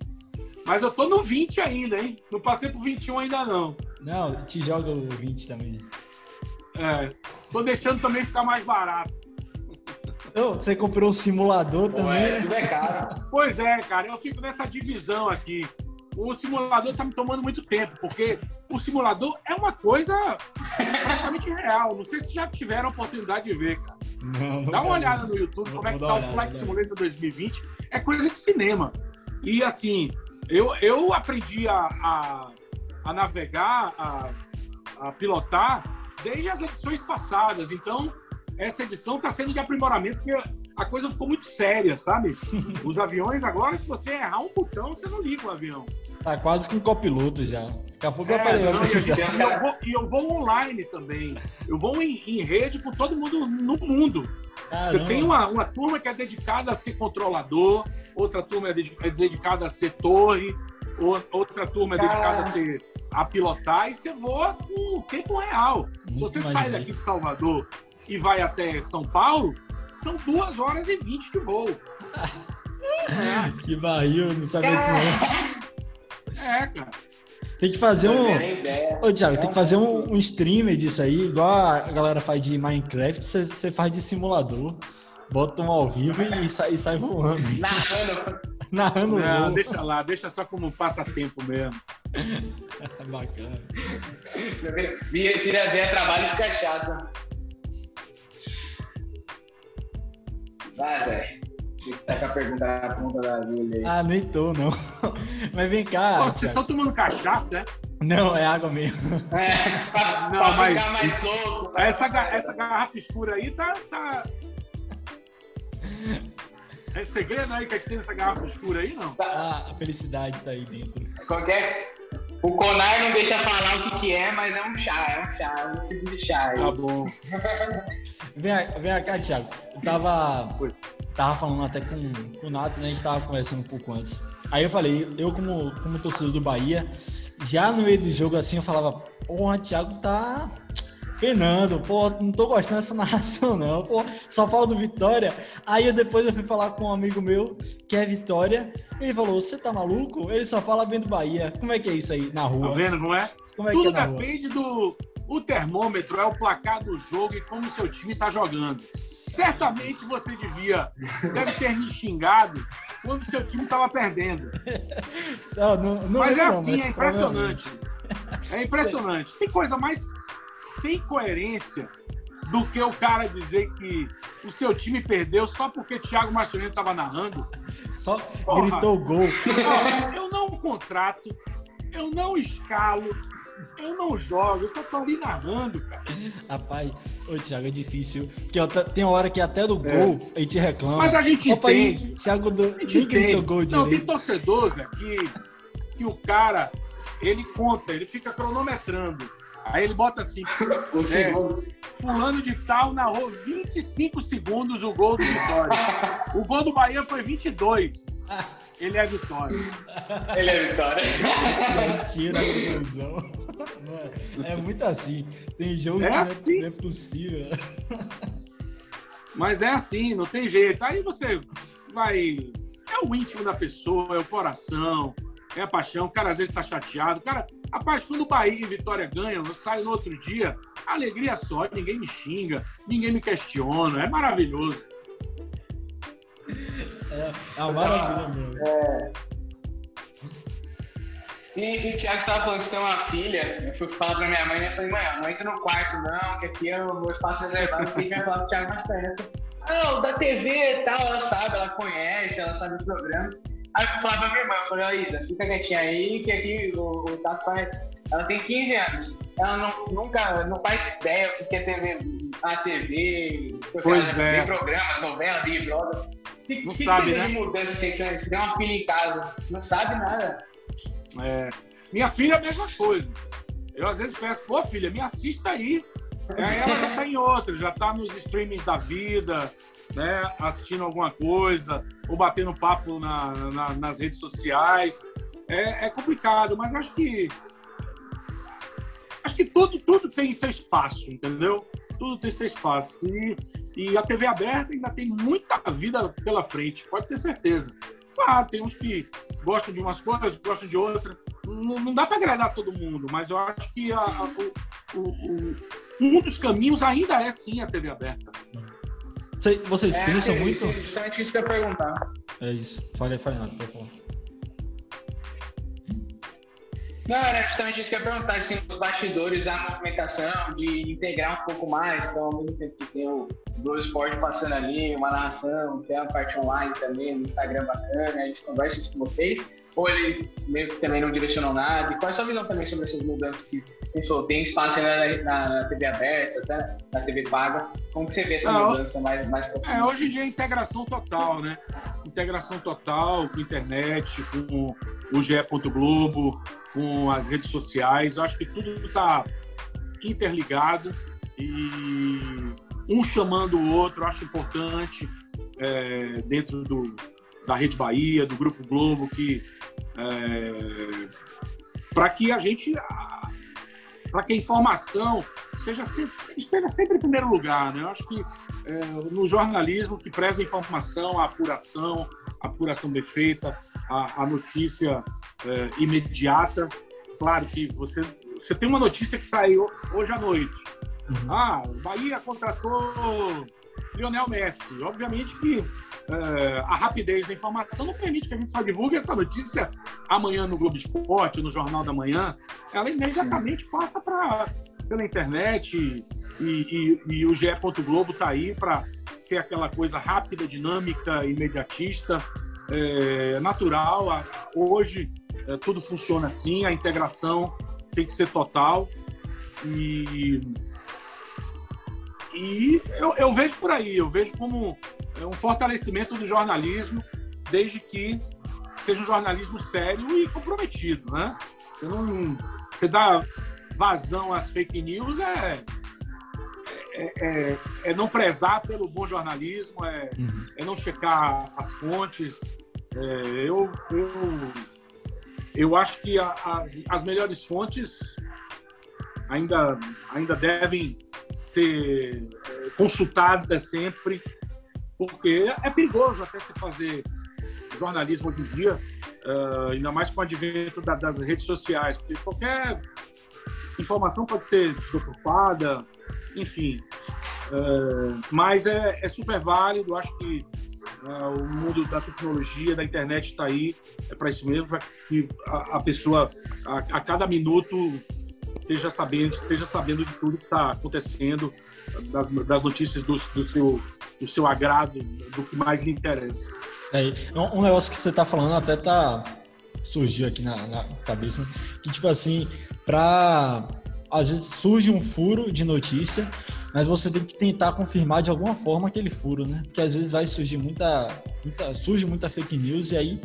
Mas eu tô no 20 ainda, hein? Não passei pro 21 ainda não. Não, te joga o 20 também. É, tô deixando também ficar mais barato. você comprou um simulador Pô, também? É, tudo é caro. Pois é, cara, eu fico nessa divisão aqui o simulador está me tomando muito tempo, porque o simulador é uma coisa praticamente real. Não sei se já tiveram a oportunidade de ver, cara. Não, não Dá uma olhada no YouTube como é que tá o Flight Simulator 2020. É coisa de cinema. E assim, eu, eu aprendi a, a, a navegar, a, a pilotar desde as edições passadas. Então, essa edição está sendo de aprimoramento, porque a coisa ficou muito séria, sabe? Os aviões agora, se você errar um botão, você não liga o avião. Tá quase com copiloto já. Daqui a pouco é, eu aparelho vai precisar. E eu, vou, e eu vou online também. Eu vou em, em rede com todo mundo no mundo. Caramba. Você tem uma, uma turma que é dedicada a ser controlador, outra turma é, é dedicada a ser torre, outra turma é dedicada a ser a pilotar e você voa com o tempo real. Muito Se você sai daqui de Salvador e vai até São Paulo, são duas horas e vinte de voo. é. Que barril, não sabia disso não. É, cara. Tem que fazer um. Ô, Thiago, tem que fazer um, um streamer disso aí, igual a galera faz de Minecraft, você faz de simulador. Bota um ao vivo e sai, e sai voando. Narrando. Narrando Não, deixa lá, deixa só como passatempo mesmo. Bacana. Vira, vira, vira trabalho e fica chato. Vai, Zé. Você tá com a pergunta na ponta da agulha aí. Ah, nem tô, não. Mas vem cá. Pô, vocês estão tomando cachaça, é? Não, é água mesmo. É, pra, não, pra mas ficar mais solto. Essa, essa garrafa escura aí tá, tá. É segredo aí que, é que tem essa garrafa escura aí, não? Ah, a felicidade tá aí dentro. Qualquer. O Conar não deixa falar o que, que é, mas é um chá, é um chá, é um tipo de chá. Aí. Tá bom. vem, vem cá, Thiago. Eu tava, tava falando até com, com o Nato, né? A gente tava conversando um pouco antes. Aí eu falei, eu como, como torcedor do Bahia, já no meio do jogo assim, eu falava, porra, Thiago tá penando, pô, não tô gostando dessa narração não, pô, só fala do Vitória. Aí eu, depois eu fui falar com um amigo meu, que é Vitória, ele falou, você tá maluco? Ele só fala bem do Bahia. Como é que é isso aí na rua? Tá vendo, não é? Como é Tudo que é depende do... O termômetro é o placar do jogo e como o seu time tá jogando. Certamente você devia, deve ter me xingado quando seu time estava perdendo. Não, não mas é assim, é impressionante. É impressionante. Tem coisa mais sem coerência do que o cara dizer que o seu time perdeu só porque Thiago Mascherano estava narrando? Só Porra. gritou gol. eu não contrato, eu não escalo, eu não jogo, eu só tô ali narrando, cara. Rapaz, ô Thiago, é difícil. Porque tem hora que até do é. gol é. a gente reclama. Mas a gente Opa, entende. Aí, Thiago do... nem entende. gol direito. Não, tem torcedor, Zé, que, que o cara, ele conta, ele fica cronometrando. Aí ele bota assim, é, fulano de tal narrou 25 segundos o gol do Vitória. O gol do Bahia foi 22. Ele é Vitória. Ele é Vitória. Tira a conclusão. É muito assim. Tem jogo é que assim. não é possível. Mas é assim, não tem jeito. Aí você vai. É o íntimo da pessoa, é o coração, é a paixão. O cara às vezes está chateado. Cara, rapaz, quando o Bahia e Vitória ganham, eu saio no outro dia, alegria só, ninguém me xinga, ninguém me questiona, é maravilhoso. É, é uma maravilha mesmo. É. E, e o Thiago estava falando que tem uma filha. Eu fui falar pra minha mãe e falei, mãe, não entra no quarto, não, que aqui é o meu espaço reservado, porque a gente vai falar com o Thiago mais perto. Ah, da TV e tal, ela sabe, ela conhece, ela sabe o programa. Aí eu falar pra minha irmã, eu falei, Isa, fica quietinha aí, que aqui o, o Tato vai. Ela tem 15 anos. Ela não, nunca não faz ideia do que é TV, a TV, pois é. tem programas, novelas, Big Brother. O que, não que, sabe, que você né? de mudança assim, você tem uma filha em casa, não sabe nada. É. Minha filha é a mesma coisa. Eu às vezes peço, pô, filha, me assista aí. Aí ela já tá em outra, já tá nos streamings da vida, né, assistindo alguma coisa, ou batendo papo na, na, nas redes sociais. É, é, complicado, mas acho que acho que tudo, tudo tem seu espaço, entendeu? Tudo tem seu espaço. E, e a TV aberta ainda tem muita vida pela frente, pode ter certeza. Claro, tem uns que gostam de umas coisas, gostam de outras. Não, dá para agradar todo mundo, mas eu acho que a, a, o, o, um dos caminhos ainda é sim a TV aberta. Vocês é, pensam é, muito? Justamente isso que eu ia perguntar. É isso. Falei, falei nada, por favor. Não, era justamente isso que eu ia perguntar, assim, os bastidores, a movimentação de integrar um pouco mais, então ao mesmo tempo que tem o Globo Esporte passando ali, uma narração, tem a parte online também, no Instagram bacana, eles conversam isso com vocês, ou eles meio que também não direcionam nada? E qual é a sua visão também sobre essas mudanças? Se pensou, tem espaço na, na, na, TV aberta, até na TV paga, como que você vê essa não, mudança mais, mais É, hoje em dia é integração total, né? Integração total com internet, com o GE. Globo, com as redes sociais. Eu acho que tudo está interligado e um chamando o outro, eu acho importante é, dentro do, da Rede Bahia, do Grupo Globo, que é, para que a gente para que a informação seja sempre, esteja sempre em primeiro lugar, né? Eu acho que é, no jornalismo que preza a informação, a apuração, a apuração bem feita, a, a notícia é, imediata. Claro que você, você tem uma notícia que saiu hoje à noite. Uhum. Ah, o Bahia contratou Lionel Messi. Obviamente que é, a rapidez da informação não permite que a gente só divulgue essa notícia amanhã no Globo Esporte, no Jornal da Manhã. Ela imediatamente Sim. passa pra, pela internet e, e, e o GE. Globo está aí para ser aquela coisa rápida, dinâmica, imediatista é, natural. Hoje é, tudo funciona assim, a integração tem que ser total. E, e eu, eu vejo por aí, eu vejo como é, um fortalecimento do jornalismo, desde que seja um jornalismo sério e comprometido, né? Você não, você dá vazão às fake news é é, é, é, não prezar pelo bom jornalismo, é, uhum. é não checar as fontes. É, eu, eu, eu acho que as, as melhores fontes ainda, ainda devem ser é, consultadas sempre, porque é perigoso até se fazer jornalismo hoje em dia, uh, ainda mais com o advento da, das redes sociais, porque qualquer informação pode ser deturpada, enfim. Uh, mas é, é, super válido, acho que o mundo da tecnologia, da internet está aí, é para isso mesmo, para que a, pessoa, a, cada minuto, esteja sabendo, esteja sabendo de tudo que está acontecendo, das, das notícias do, do, seu, o seu agrado, do que mais lhe interessa. É, um negócio que você tá falando até tá surgiu aqui na, na cabeça, que tipo assim, pra às vezes surge um furo de notícia, mas você tem que tentar confirmar de alguma forma aquele furo, né? Porque às vezes vai surgir muita, muita surge muita fake news e aí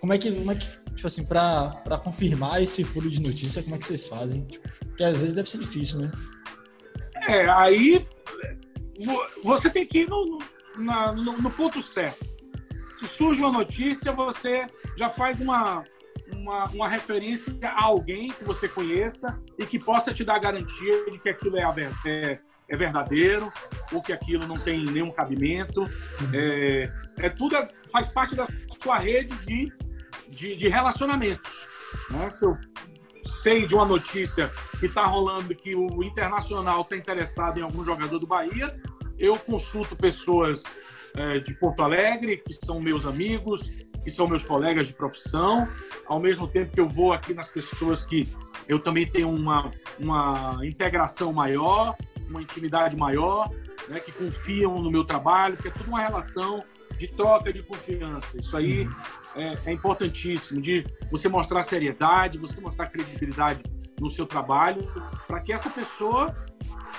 como é que, como é que tipo assim, para confirmar esse furo de notícia, como é que vocês fazem? Tipo, porque às vezes deve ser difícil, né? É, aí você tem que ir no, na, no, no ponto certo. Se surge uma notícia, você já faz uma, uma, uma, referência a alguém que você conheça e que possa te dar garantia de que aquilo é, é, é verdadeiro ou que aquilo não tem nenhum cabimento. É, é tudo faz parte da sua rede de, de, de relacionamentos. Né? Se eu sei de uma notícia que está rolando que o Internacional está interessado em algum jogador do Bahia, eu consulto pessoas é, de Porto Alegre, que são meus amigos, que são meus colegas de profissão, ao mesmo tempo que eu vou aqui nas pessoas que eu também tenho uma, uma integração maior, uma intimidade maior, né, que confiam no meu trabalho, que é tudo uma relação de troca de confiança. Isso aí é, é importantíssimo, de você mostrar seriedade, você mostrar credibilidade no seu trabalho, para que essa pessoa,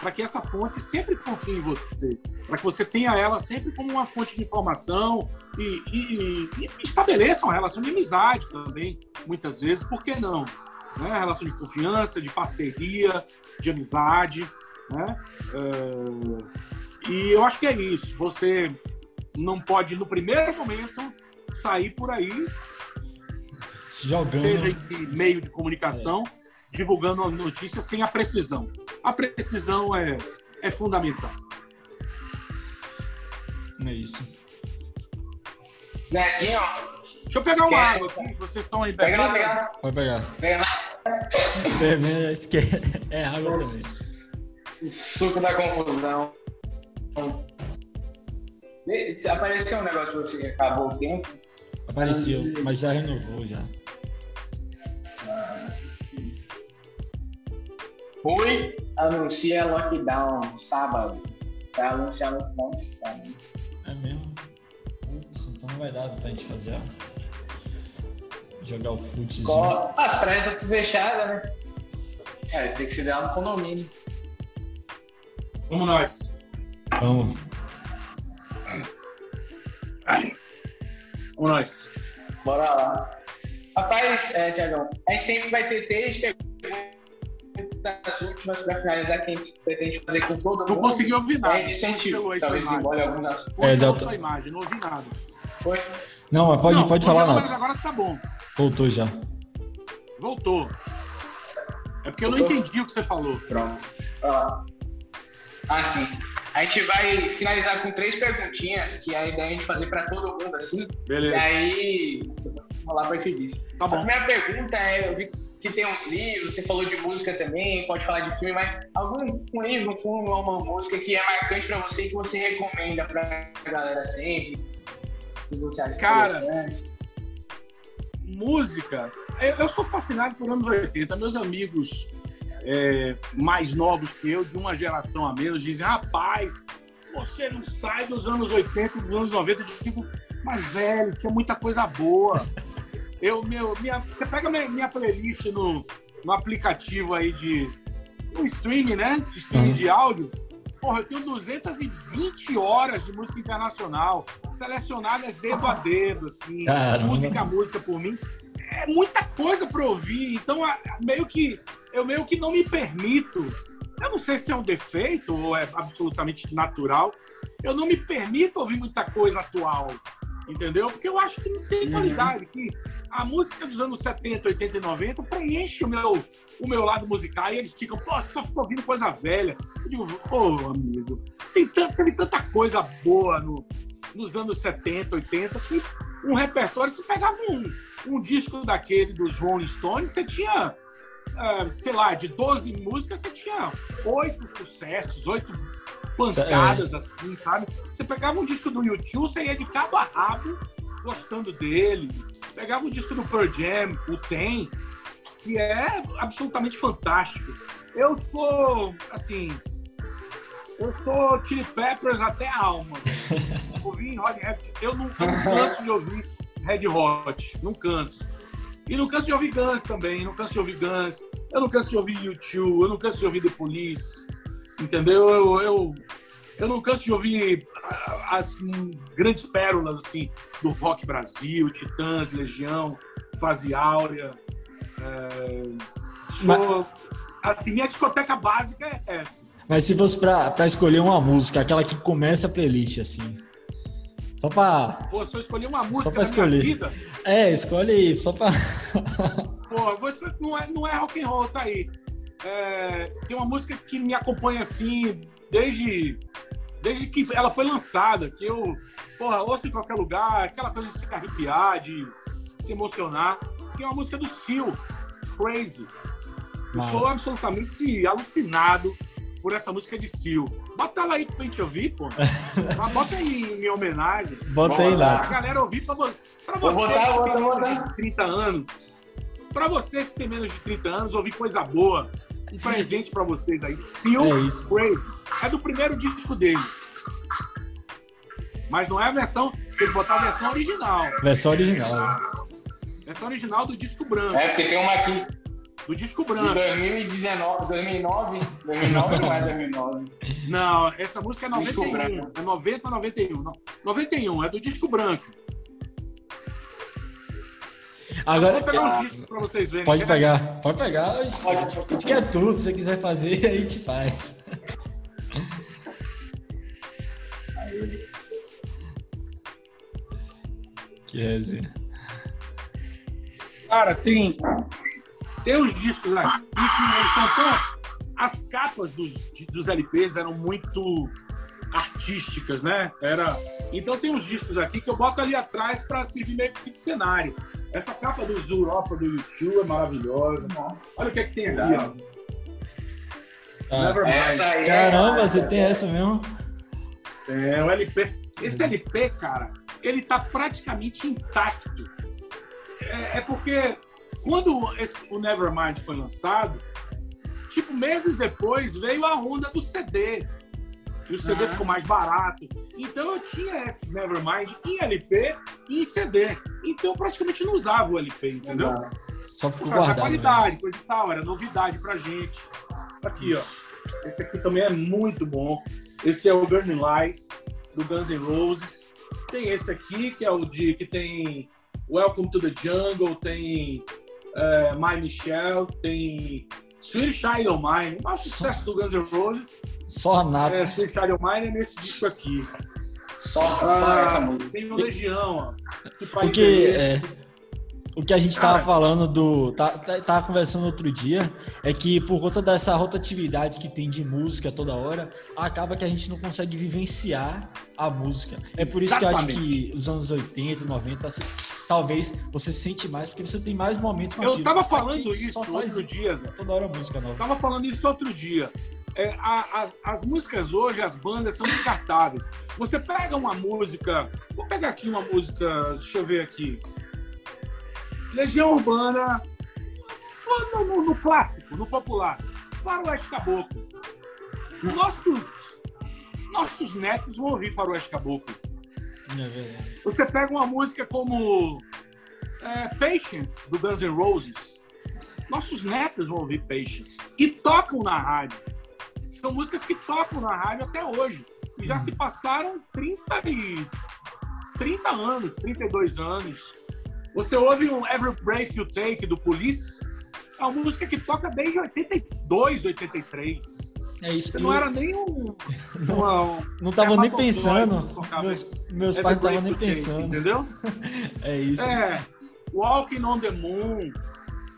para que essa fonte sempre confie em você, para que você tenha ela sempre como uma fonte de informação e, e, e estabeleça uma relação de amizade também, muitas vezes, por que não? Né? Relação de confiança, de parceria, de amizade. Né? É... E eu acho que é isso. Você não pode, no primeiro momento, sair por aí, jogando, seja em meio de comunicação, é. divulgando a notícia sem a precisão. A precisão é, é fundamental. É isso. Nezinho. Deixa eu pegar uma Quer... água aqui, vocês estão aí bebendo. Pega lá, Pode pegar. Pega Bebendo, acho que é, é água também. Suco da confusão. Apareceu um negócio pra você que acabou o tempo. Apareceu, mas já renovou já. Rui anuncia lockdown sábado. Vai anunciar lockdown sábado. É mesmo? então não vai dar pra gente fazer jogar o futezinho. As praias estão fechadas, né? É, tem que se dar no condomínio. Vamos nós. Vamos. Vamos nós. Bora lá. Rapaz, é, Tiagão, a gente sempre vai ter três perguntas últimas para finalizar que a gente pretende fazer com todo mundo. Não consegui ouvir nada. É de incentivo. Talvez embole algumas. É, da sua imagem, não ouvi nada. Foi? Não, mas pode, não, pode falar, não. Mas agora tá bom. Voltou já. Voltou. É porque Voltou? eu não entendi o que você falou. Pronto. Ah, ah sim. A gente vai finalizar com três perguntinhas, que a ideia é a gente fazer para todo mundo assim. Beleza. E aí, você vai falar para feliz. Tá bom. A primeira pergunta é: eu vi que tem uns livros, você falou de música também, pode falar de filme, mas algum um livro, um filme ou uma música que é marcante para você e que você recomenda para a galera sempre? Que você acha Cara, música. Eu sou fascinado por anos 80. Meus amigos é, mais novos que eu, de uma geração a menos, dizem: rapaz, você não sai dos anos 80 dos anos 90. Eu digo, mas velho, tinha muita coisa boa. Eu, meu, minha, você pega minha, minha playlist no, no aplicativo aí de. No streaming, né? Streaming uhum. de áudio. Porra, eu tenho 220 horas de música internacional, selecionadas dedo a dedo, assim, Caramba. música a música por mim é muita coisa para ouvir. Então, meio que eu meio que não me permito. Eu não sei se é um defeito ou é absolutamente natural. Eu não me permito ouvir muita coisa atual, entendeu? Porque eu acho que não tem uhum. qualidade. Que a música dos anos 70, 80 e 90 preenche o meu, o meu lado musical e eles ficam, pô, só fica ouvindo coisa velha. Eu digo, pô, amigo, tem tanta, teve tanta coisa boa no, nos anos 70, 80 que um repertório, se pegava um, um disco daquele dos Rolling Stones, você tinha, uh, sei lá, de 12 músicas, você tinha oito sucessos, oito pancadas, é. assim, sabe? Você pegava um disco do YouTube, você ia de cabo a rabo gostando dele. Pegava um disco do Pearl Jam, o Tem, que é absolutamente fantástico. Eu sou, assim, Eu sou Chili Peppers até a alma. Ouvi Hot. Eu não, eu não canso de ouvir Red Hot. Não canso. E não canso de ouvir Guns também. Não canso de ouvir Guns. Eu não canso de ouvir U2. Eu não canso de ouvir The Police. Entendeu? Eu, eu, eu não canso de ouvir as grandes pérolas assim, do rock Brasil, Titãs, Legião, Fase Áurea. É, sou, assim, minha discoteca básica é essa. Mas se fosse pra escolher uma música, aquela que começa a playlist, assim. Só pra. Pô, se eu escolher uma música só pra escolher. vida. É, escolhe aí, só pra. Pô, vou não, é, não é rock and roll, tá aí. É, tem uma música que me acompanha assim desde, desde que ela foi lançada, que eu, porra, ouço em qualquer lugar, aquela coisa de se arrepiar, de se emocionar, que é uma música do Seal, Crazy. Eu sou absolutamente alucinado por essa música de Sil. Bota ela aí pra gente ouvir, pô. bota aí em minha homenagem. Bota aí lá. A galera ouvir pra, vo pra vocês botar, que têm menos de 30 anos. Pra vocês que têm menos de 30 anos, ouvir coisa boa. Um presente pra vocês aí. Sil é Crazy. É do primeiro disco dele. Mas não é a versão. Tem que botar a versão original. Versão original. Versão original do disco branco. É, porque tem uma aqui do disco branco. De 2019, 2009, 2009 não é 2009. Não, essa música é 91. É 90, 91. Não, 91, é do disco branco. Agora, vou pegar os discos pra vocês verem. Pode pegar, ver? pode pegar. A gente quer tudo, se você quiser fazer, aí te faz. Que resenha. Cara, tem tem os discos aqui que são tão. As capas dos, dos LPs eram muito artísticas, né? Era. Então tem uns discos aqui que eu boto ali atrás para servir meio que de cenário. Essa capa do Zuropa do YouTube é maravilhosa. Olha o que é que tem aqui, ó. Ah, é Caramba, você tem essa mesmo? É, o LP. Esse LP, cara, ele tá praticamente intacto. É, é porque quando esse, o Nevermind foi lançado, tipo, meses depois veio a onda do CD. E o CD uhum. ficou mais barato. Então eu tinha esse Nevermind em LP e em CD. Então eu praticamente não usava o LP, entendeu? Uhum. Só ficou Por guardado. qualidade, né? coisa e tal, era novidade pra gente. Aqui, ó. Esse aqui também é muito bom. Esse é o Burning Lies, do Guns N' Roses. Tem esse aqui, que é o de que tem Welcome to the Jungle, tem é, My Michelle, tem Sweet Child O' Mine, um sucesso do Guns N' Roses. Só nada. É, Sweet Child O' Mine é nesse disco aqui. Só, ah, só essa música. Tem o Legião, ó. Que Porque, é, o que a gente estava falando do. Tá, tá, tava conversando outro dia, é que por conta dessa rotatividade que tem de música toda hora, acaba que a gente não consegue vivenciar a música. É por isso Exatamente. que eu acho que os anos 80, 90, assim, talvez você sente mais, porque você tem mais momentos com Eu aquilo. tava falando isso outro dia. Toda hora música nova. Eu tava falando isso outro dia. É, a, a, as músicas hoje, as bandas são descartáveis. Você pega uma música. Vou pegar aqui uma música, deixa eu ver aqui. Legião Urbana, no, no, no clássico, no popular, Faroeste Caboclo. Nossos, nossos netos vão ouvir Faroeste Caboclo. Você pega uma música como é, Patience, do Guns N' Roses. Nossos netos vão ouvir Patience. E tocam na rádio. São músicas que tocam na rádio até hoje. E já se passaram 30, e, 30 anos, 32 anos. Você ouve um Every Breath You Take do Police, é uma música que toca desde 82, 83. É isso. Não era nem um. Uma, não tava nem pensando. Meus, meus pais não estavam nem pensando. Entendeu? é isso. É. Walking on the Moon,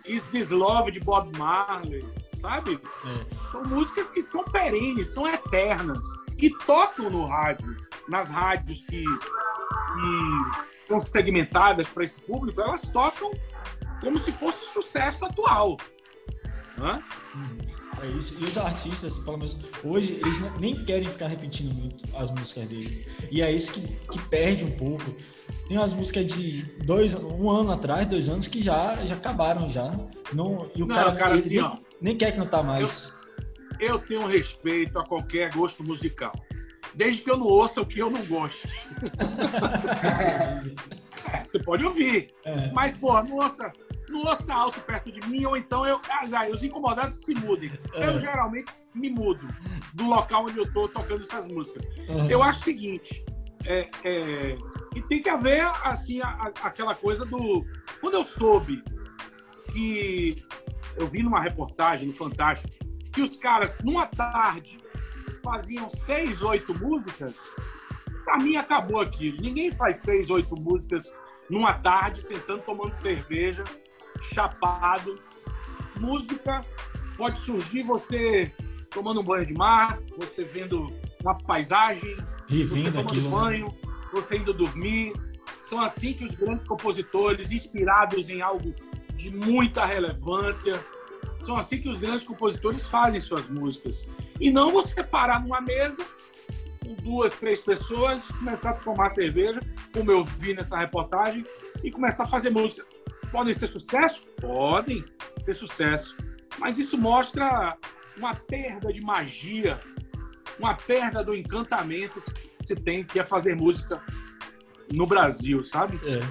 Is This Love de Bob Marley, sabe? É. São músicas que são perenes, são eternas. E tocam no rádio, nas rádios que, que são segmentadas para esse público, elas tocam como se fosse sucesso atual. Hã? É isso. E os artistas, pelo menos hoje, eles nem querem ficar repetindo muito as músicas deles. E é isso que, que perde um pouco. Tem umas músicas de dois, um ano atrás, dois anos, que já, já acabaram já. Não, e o não, cara, cara assim, nem, ó, nem quer que não tá mais. eu tenho respeito a qualquer gosto musical. Desde que eu não ouça o que eu não gosto. Você pode ouvir. É. Mas, pô, não ouça, ouça alto perto de mim, ou então eu. Ah, os incomodados que se mudem. É. Eu geralmente me mudo do local onde eu tô tocando essas músicas. Uhum. Eu acho o seguinte. É, é, e tem que haver, assim, a, aquela coisa do. Quando eu soube que. Eu vi numa reportagem no Fantástico que os caras, numa tarde, faziam seis, oito músicas, para mim acabou aquilo. Ninguém faz seis, oito músicas numa tarde, sentando, tomando cerveja, chapado. Música pode surgir você tomando um banho de mar, você vendo uma paisagem, Revendo você tomando né? banho, né? você indo dormir. São assim que os grandes compositores, inspirados em algo de muita relevância, são assim que os grandes compositores fazem suas músicas. E não você parar numa mesa com duas, três pessoas, começar a tomar cerveja, como eu vi nessa reportagem, e começar a fazer música. Podem ser sucesso? Podem ser sucesso. Mas isso mostra uma perda de magia, uma perda do encantamento que se tem, que é fazer música no Brasil, sabe? É.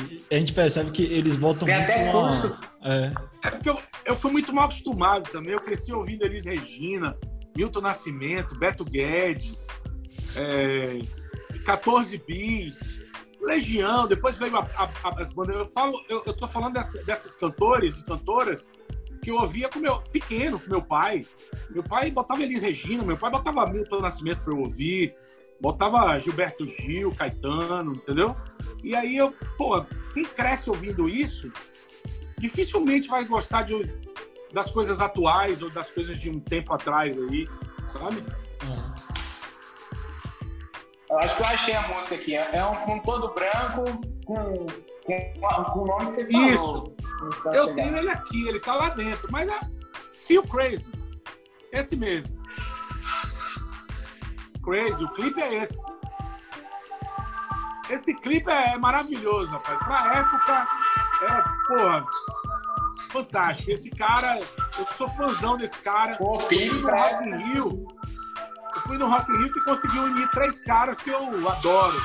E a gente percebe que eles botam Tem muito até curso. É. é porque eu, eu fui muito mal acostumado também. Eu cresci ouvindo Elis Regina, Milton Nascimento, Beto Guedes, é, 14 Bis, Legião, depois veio a, a, as. Eu, falo, eu, eu tô falando dessas, dessas cantores e cantoras que eu ouvia com meu pequeno, com meu pai. Meu pai botava Elis Regina, meu pai botava Milton Nascimento para eu ouvir, botava Gilberto Gil, Caetano, entendeu? E aí eu, pô, quem cresce ouvindo isso, dificilmente vai gostar de, das coisas atuais ou das coisas de um tempo atrás aí, sabe? Eu acho que eu achei a música aqui. É um fundo todo branco com, com, com o nome que você falou. Isso. Eu tenho ele aqui, ele tá lá dentro. Mas é Feel Crazy. Esse mesmo. Crazy, o clipe é esse. Esse clipe é maravilhoso, rapaz. Pra época, é, porra, fantástico. Esse cara, eu sou fãzão desse cara. Pô, Rock in Rio. Eu fui no Rock in Rio que conseguiu unir três caras que eu adoro.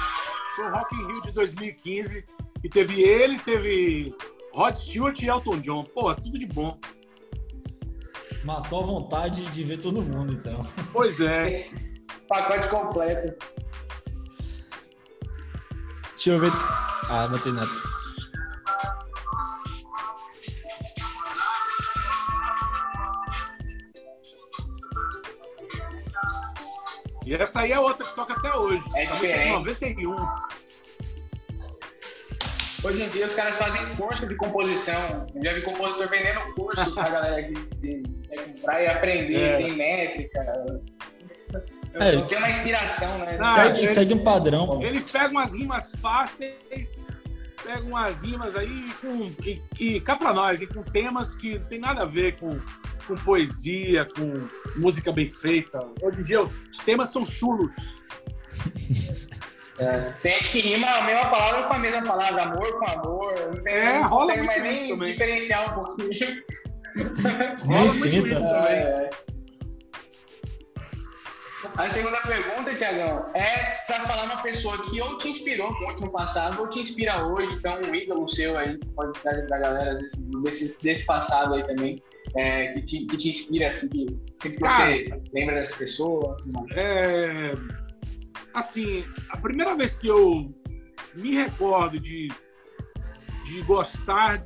Foi o Rock in Rio de 2015, e teve ele, teve Rod Stewart e Elton John. Pô, tudo de bom. Matou a vontade de ver todo mundo, então. Pois é. Pacote completo. Deixa eu ver. Ah, não tem nada. E essa aí é outra que toca até hoje. É diferente. 91. Hoje em dia os caras fazem curso de composição. Eu já vi compositor vendendo curso pra galera que, que, comprar e aprender, é. tem métrica. É, tem uma inspiração, né? Não, segue, eles, segue um padrão. Eles pegam umas rimas fáceis, pegam umas rimas aí com, e, e cá pra nós, com temas que não tem nada a ver com, com poesia, com música bem feita. Hoje em dia os temas são chulos. É. Tem gente que rima a mesma palavra com a mesma palavra, amor com amor. Não tem, é, não rola muito mais nem também. diferenciar um pouquinho. rola muito isso também. É. A segunda pergunta, Tiagão, é para falar uma pessoa que ou te inspirou muito no passado ou te inspira hoje, então um ídolo seu aí, pode trazer pra galera desse, desse passado aí também, é, que, te, que te inspira, assim, que sempre que você lembra dessa pessoa. É assim, a primeira vez que eu me recordo de, de gostar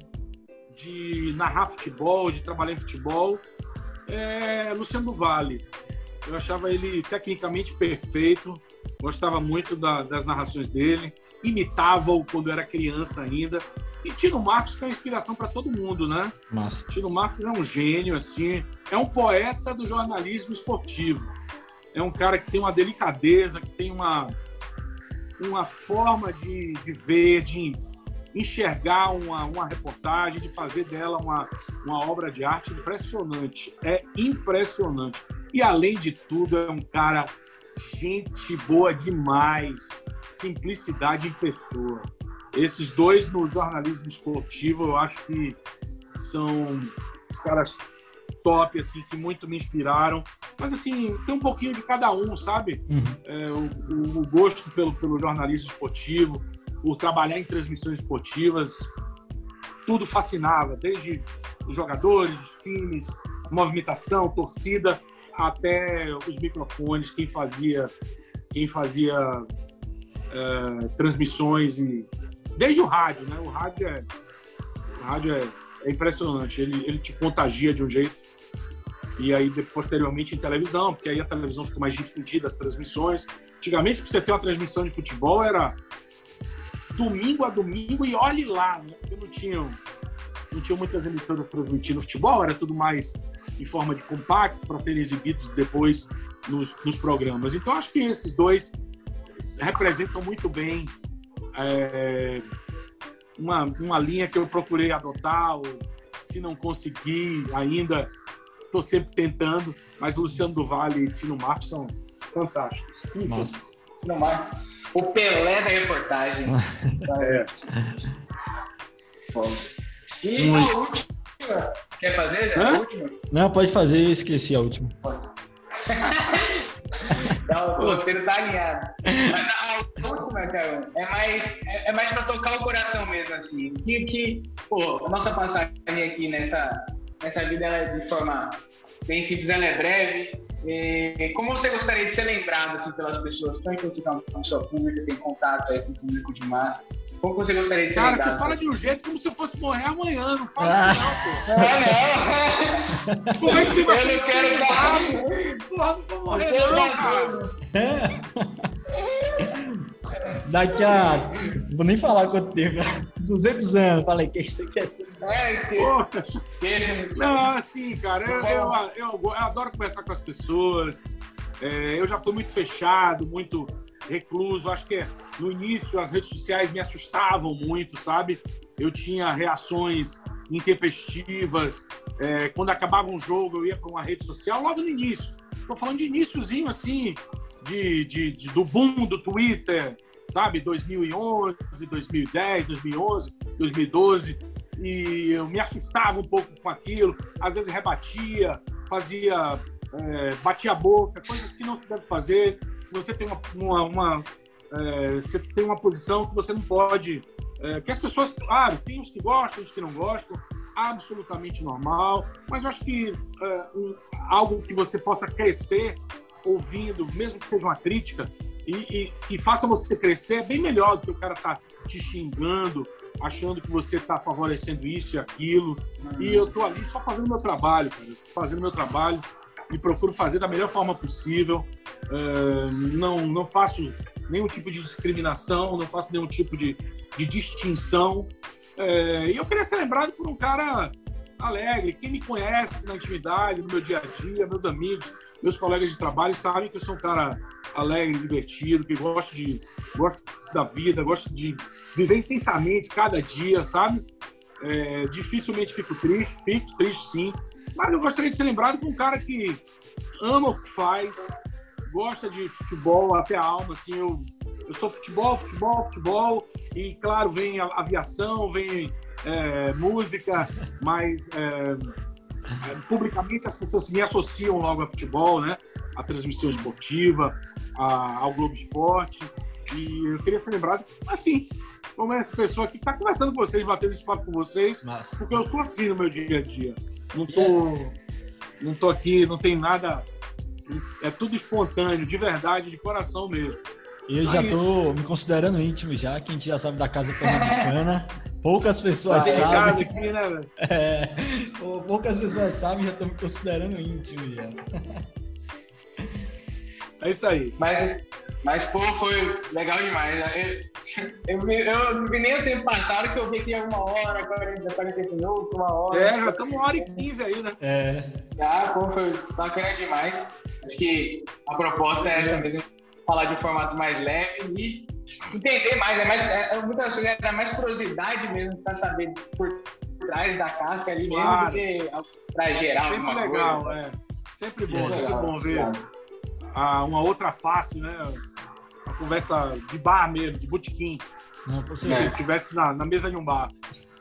de narrar futebol, de trabalhar em futebol, é Luciano Vale. Eu achava ele tecnicamente perfeito, gostava muito da, das narrações dele, imitava-o quando era criança ainda. E Tino Marcos, que é uma inspiração para todo mundo, né? Nossa. Tino Marcos é um gênio, assim, é um poeta do jornalismo esportivo é um cara que tem uma delicadeza, que tem uma, uma forma de, de ver, de enxergar uma, uma reportagem, de fazer dela uma, uma obra de arte impressionante. É impressionante. E, além de tudo, é um cara gente boa demais, simplicidade em pessoa. Esses dois no jornalismo esportivo, eu acho que são os caras top, assim, que muito me inspiraram. Mas, assim, tem um pouquinho de cada um, sabe? Uhum. É, o, o, gosto pelo, pelo jornalismo esportivo, por trabalhar em transmissões esportivas, tudo fascinava, desde os jogadores, os times, movimentação, torcida, até os microfones, quem fazia, quem fazia é, transmissões e desde o rádio, né? O rádio é, o rádio é, é impressionante, ele, ele te contagia de um jeito e aí posteriormente em televisão, porque aí a televisão ficou mais difundida, as transmissões. Antigamente, para você ter uma transmissão de futebol, era domingo a domingo e olhe lá, né? Porque não tinham, não tinham muitas emissoras transmitindo futebol, era tudo mais em forma de compacto para serem exibidos depois nos, nos, programas. Então, acho que esses dois representam muito bem é, uma, uma linha que eu procurei adotar, ou, se não consegui ainda, estou sempre tentando, mas o Luciano do Vale e Tino Marcos são fantásticos. Nossa. Tino Marcos, o Pelé da reportagem. é. E Muito. a última, quer fazer? Hã? A última? Não, pode fazer, esqueci a última. Não, o roteiro tá alinhado. Mas a última, cara, é mais, é, mais pra tocar o coração mesmo, assim. Que, que pô, a nossa passagem aqui nessa, essa vida ela é de forma bem simples, ela é breve. E como você gostaria de ser lembrado assim, pelas pessoas, tanto que você está com sua pública, tem contato aí com o público de massa, como você gostaria de ser Cara, lembrado? Cara, você fala de um jeito como se eu fosse morrer amanhã, não fala ah. não, pô. Ah, não! Como é que você vai Eu não quero dar... Porra, não vou morrer não, cara! Daqui a... Vou nem falar quanto tempo. 200 anos. Falei, que você quer ser? É, esquece. Não, assim, cara, eu, eu, eu, eu, adoro conversar com as pessoas. É, eu já fui muito fechado, muito recluso. Acho que no início as redes sociais me assustavam muito, sabe? Eu tinha reações intempestivas. É, quando acabava um jogo, eu ia para uma rede social logo no início. Estou falando de iníciozinho, assim, de, de, de, do boom do Twitter, sabe? 2011, 2010, 2011, 2012. E eu me assustava um pouco com aquilo, às vezes rebatia, fazia, é, batia a boca, coisas que não se deve fazer. Você tem uma, uma, uma é, você tem uma posição que você não pode. É, que as pessoas, claro, tem os que gostam, os que não gostam, absolutamente normal, mas eu acho que é, um, algo que você possa crescer ouvindo, mesmo que seja uma crítica, e, e, e faça você crescer é bem melhor do que o cara tá te xingando, achando que você está favorecendo isso e aquilo. Uhum. E eu tô ali só fazendo meu trabalho, fazendo meu trabalho e procuro fazer da melhor forma possível. Uh, não, não faço nenhum tipo de discriminação, não faço nenhum tipo de, de distinção. Uh, e eu queria ser lembrado por um cara alegre. Quem me conhece na intimidade, no meu dia a dia, meus amigos, meus colegas de trabalho sabem que eu sou um cara alegre, divertido, que gosto de gosto da vida, gosto de viver intensamente cada dia, sabe? É, dificilmente fico triste, fico triste sim, mas eu gostaria de ser lembrado como um cara que ama o que faz, gosta de futebol até a alma, assim, eu, eu sou futebol, futebol, futebol, e claro, vem aviação, vem é, música, mas é, é, publicamente as pessoas me associam logo a futebol, né? A transmissão esportiva, a, ao Globo Esporte. E eu queria ser lembrado assim, como essa pessoa que está conversando com vocês, batendo esse papo com vocês, Nossa. porque eu sou assim no meu dia a dia. Não tô, não tô aqui, não tem nada. É tudo espontâneo, de verdade, de coração mesmo. E eu já tô me considerando íntimo já, que a gente já sabe da casa pernambucana. Poucas pessoas tá sabem. Aqui, né, é, poucas pessoas sabem, já estou me considerando íntimo já. É isso aí. Mas, mas pô, foi legal demais. Né? Eu, eu, eu não vi nem o tempo passado que eu vi que ia uma hora, 40, 40 minutos, uma hora. É, já estamos uma hora e quinze aí, né? É. Já, pô, foi bacana demais. Acho que a proposta é essa mesmo falar de um formato mais leve e entender mais. É mais é, é muitas vezes é mais curiosidade mesmo para saber por trás da casca ali claro. mesmo do que para gerar Sempre legal, coisa. é. Sempre bom, é sempre legal, bom ver a, uma outra face, né? A conversa de bar mesmo, de botequim. Não, Se estivesse na, na mesa de um bar.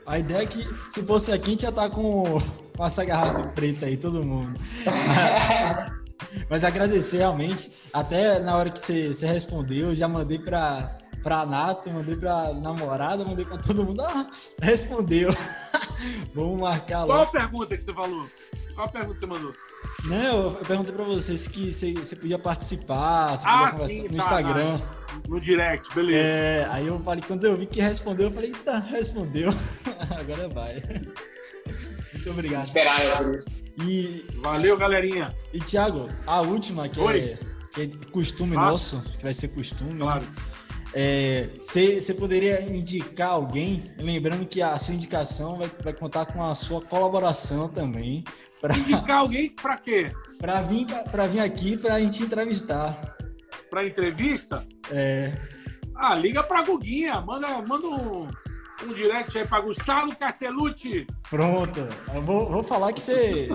A ideia é que se fosse aqui, a gente já tá com, com essa garrafa preta aí, todo mundo. Mas agradecer realmente. Até na hora que você, você respondeu, eu já mandei para pra Nato, mandei pra namorada, mandei pra todo mundo. Ah, respondeu. Vamos marcar lá. Qual a pergunta que você falou? Qual a pergunta que você mandou? Não, eu perguntei pra vocês que você, você podia participar, você Ah, podia conversar sim, no tá, Instagram. No direct, beleza. É, aí eu falei, quando eu vi que respondeu, eu falei, tá, respondeu. Agora vai. Muito obrigado. Esperar eu por isso. E, Valeu, galerinha. e Thiago, a última, que, Oi. é, que é costume nosso, que vai ser costume, né? Claro. Você poderia indicar alguém, lembrando que a sua indicação vai, vai contar com a sua colaboração também, Indicar alguém pra quê? para vir, pra vir aqui para a gente entrevistar. Pra entrevista? É, Ah, liga pra Guguinha. Manda, manda um, um direct aí pra Gustavo Castellucci. pronto, eu vou, vou falar que você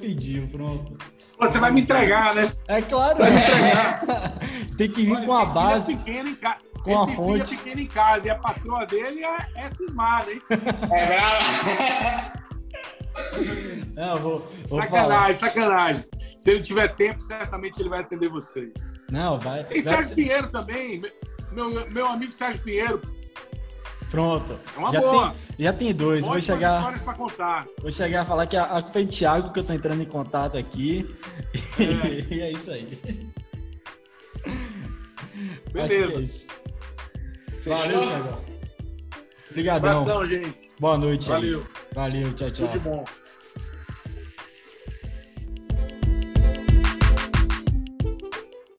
pediu, pronto. Você vai me entregar, né? É claro, Vai me entregar. tem que vir Olha, com a filha base. ca- com Ele a tem fonte. filha pequena em casa e a patroa dele é, é cismada, hein? É brava. Não, eu vou, vou falar. Sacanagem, sacanagem. Se ele tiver tempo, certamente ele vai atender vocês. Não, vai. Tem vai- Sérgio Pinheiro também. Meu, meu amigo Sérgio Pinheiro. Pronto. É uma já, boa. Tem, já tem dois. Vou chegar, pra contar. vou chegar a falar que a, a culpa é Thiago, que eu tô entrando em contato aqui. É. e é isso aí. É Beleza. isso. Fechou? Valeu, Thiago. Obrigadão. Abração, gente. Boa noite aí. Valeu. Valeu, tchau, tchau. Tudo de bom.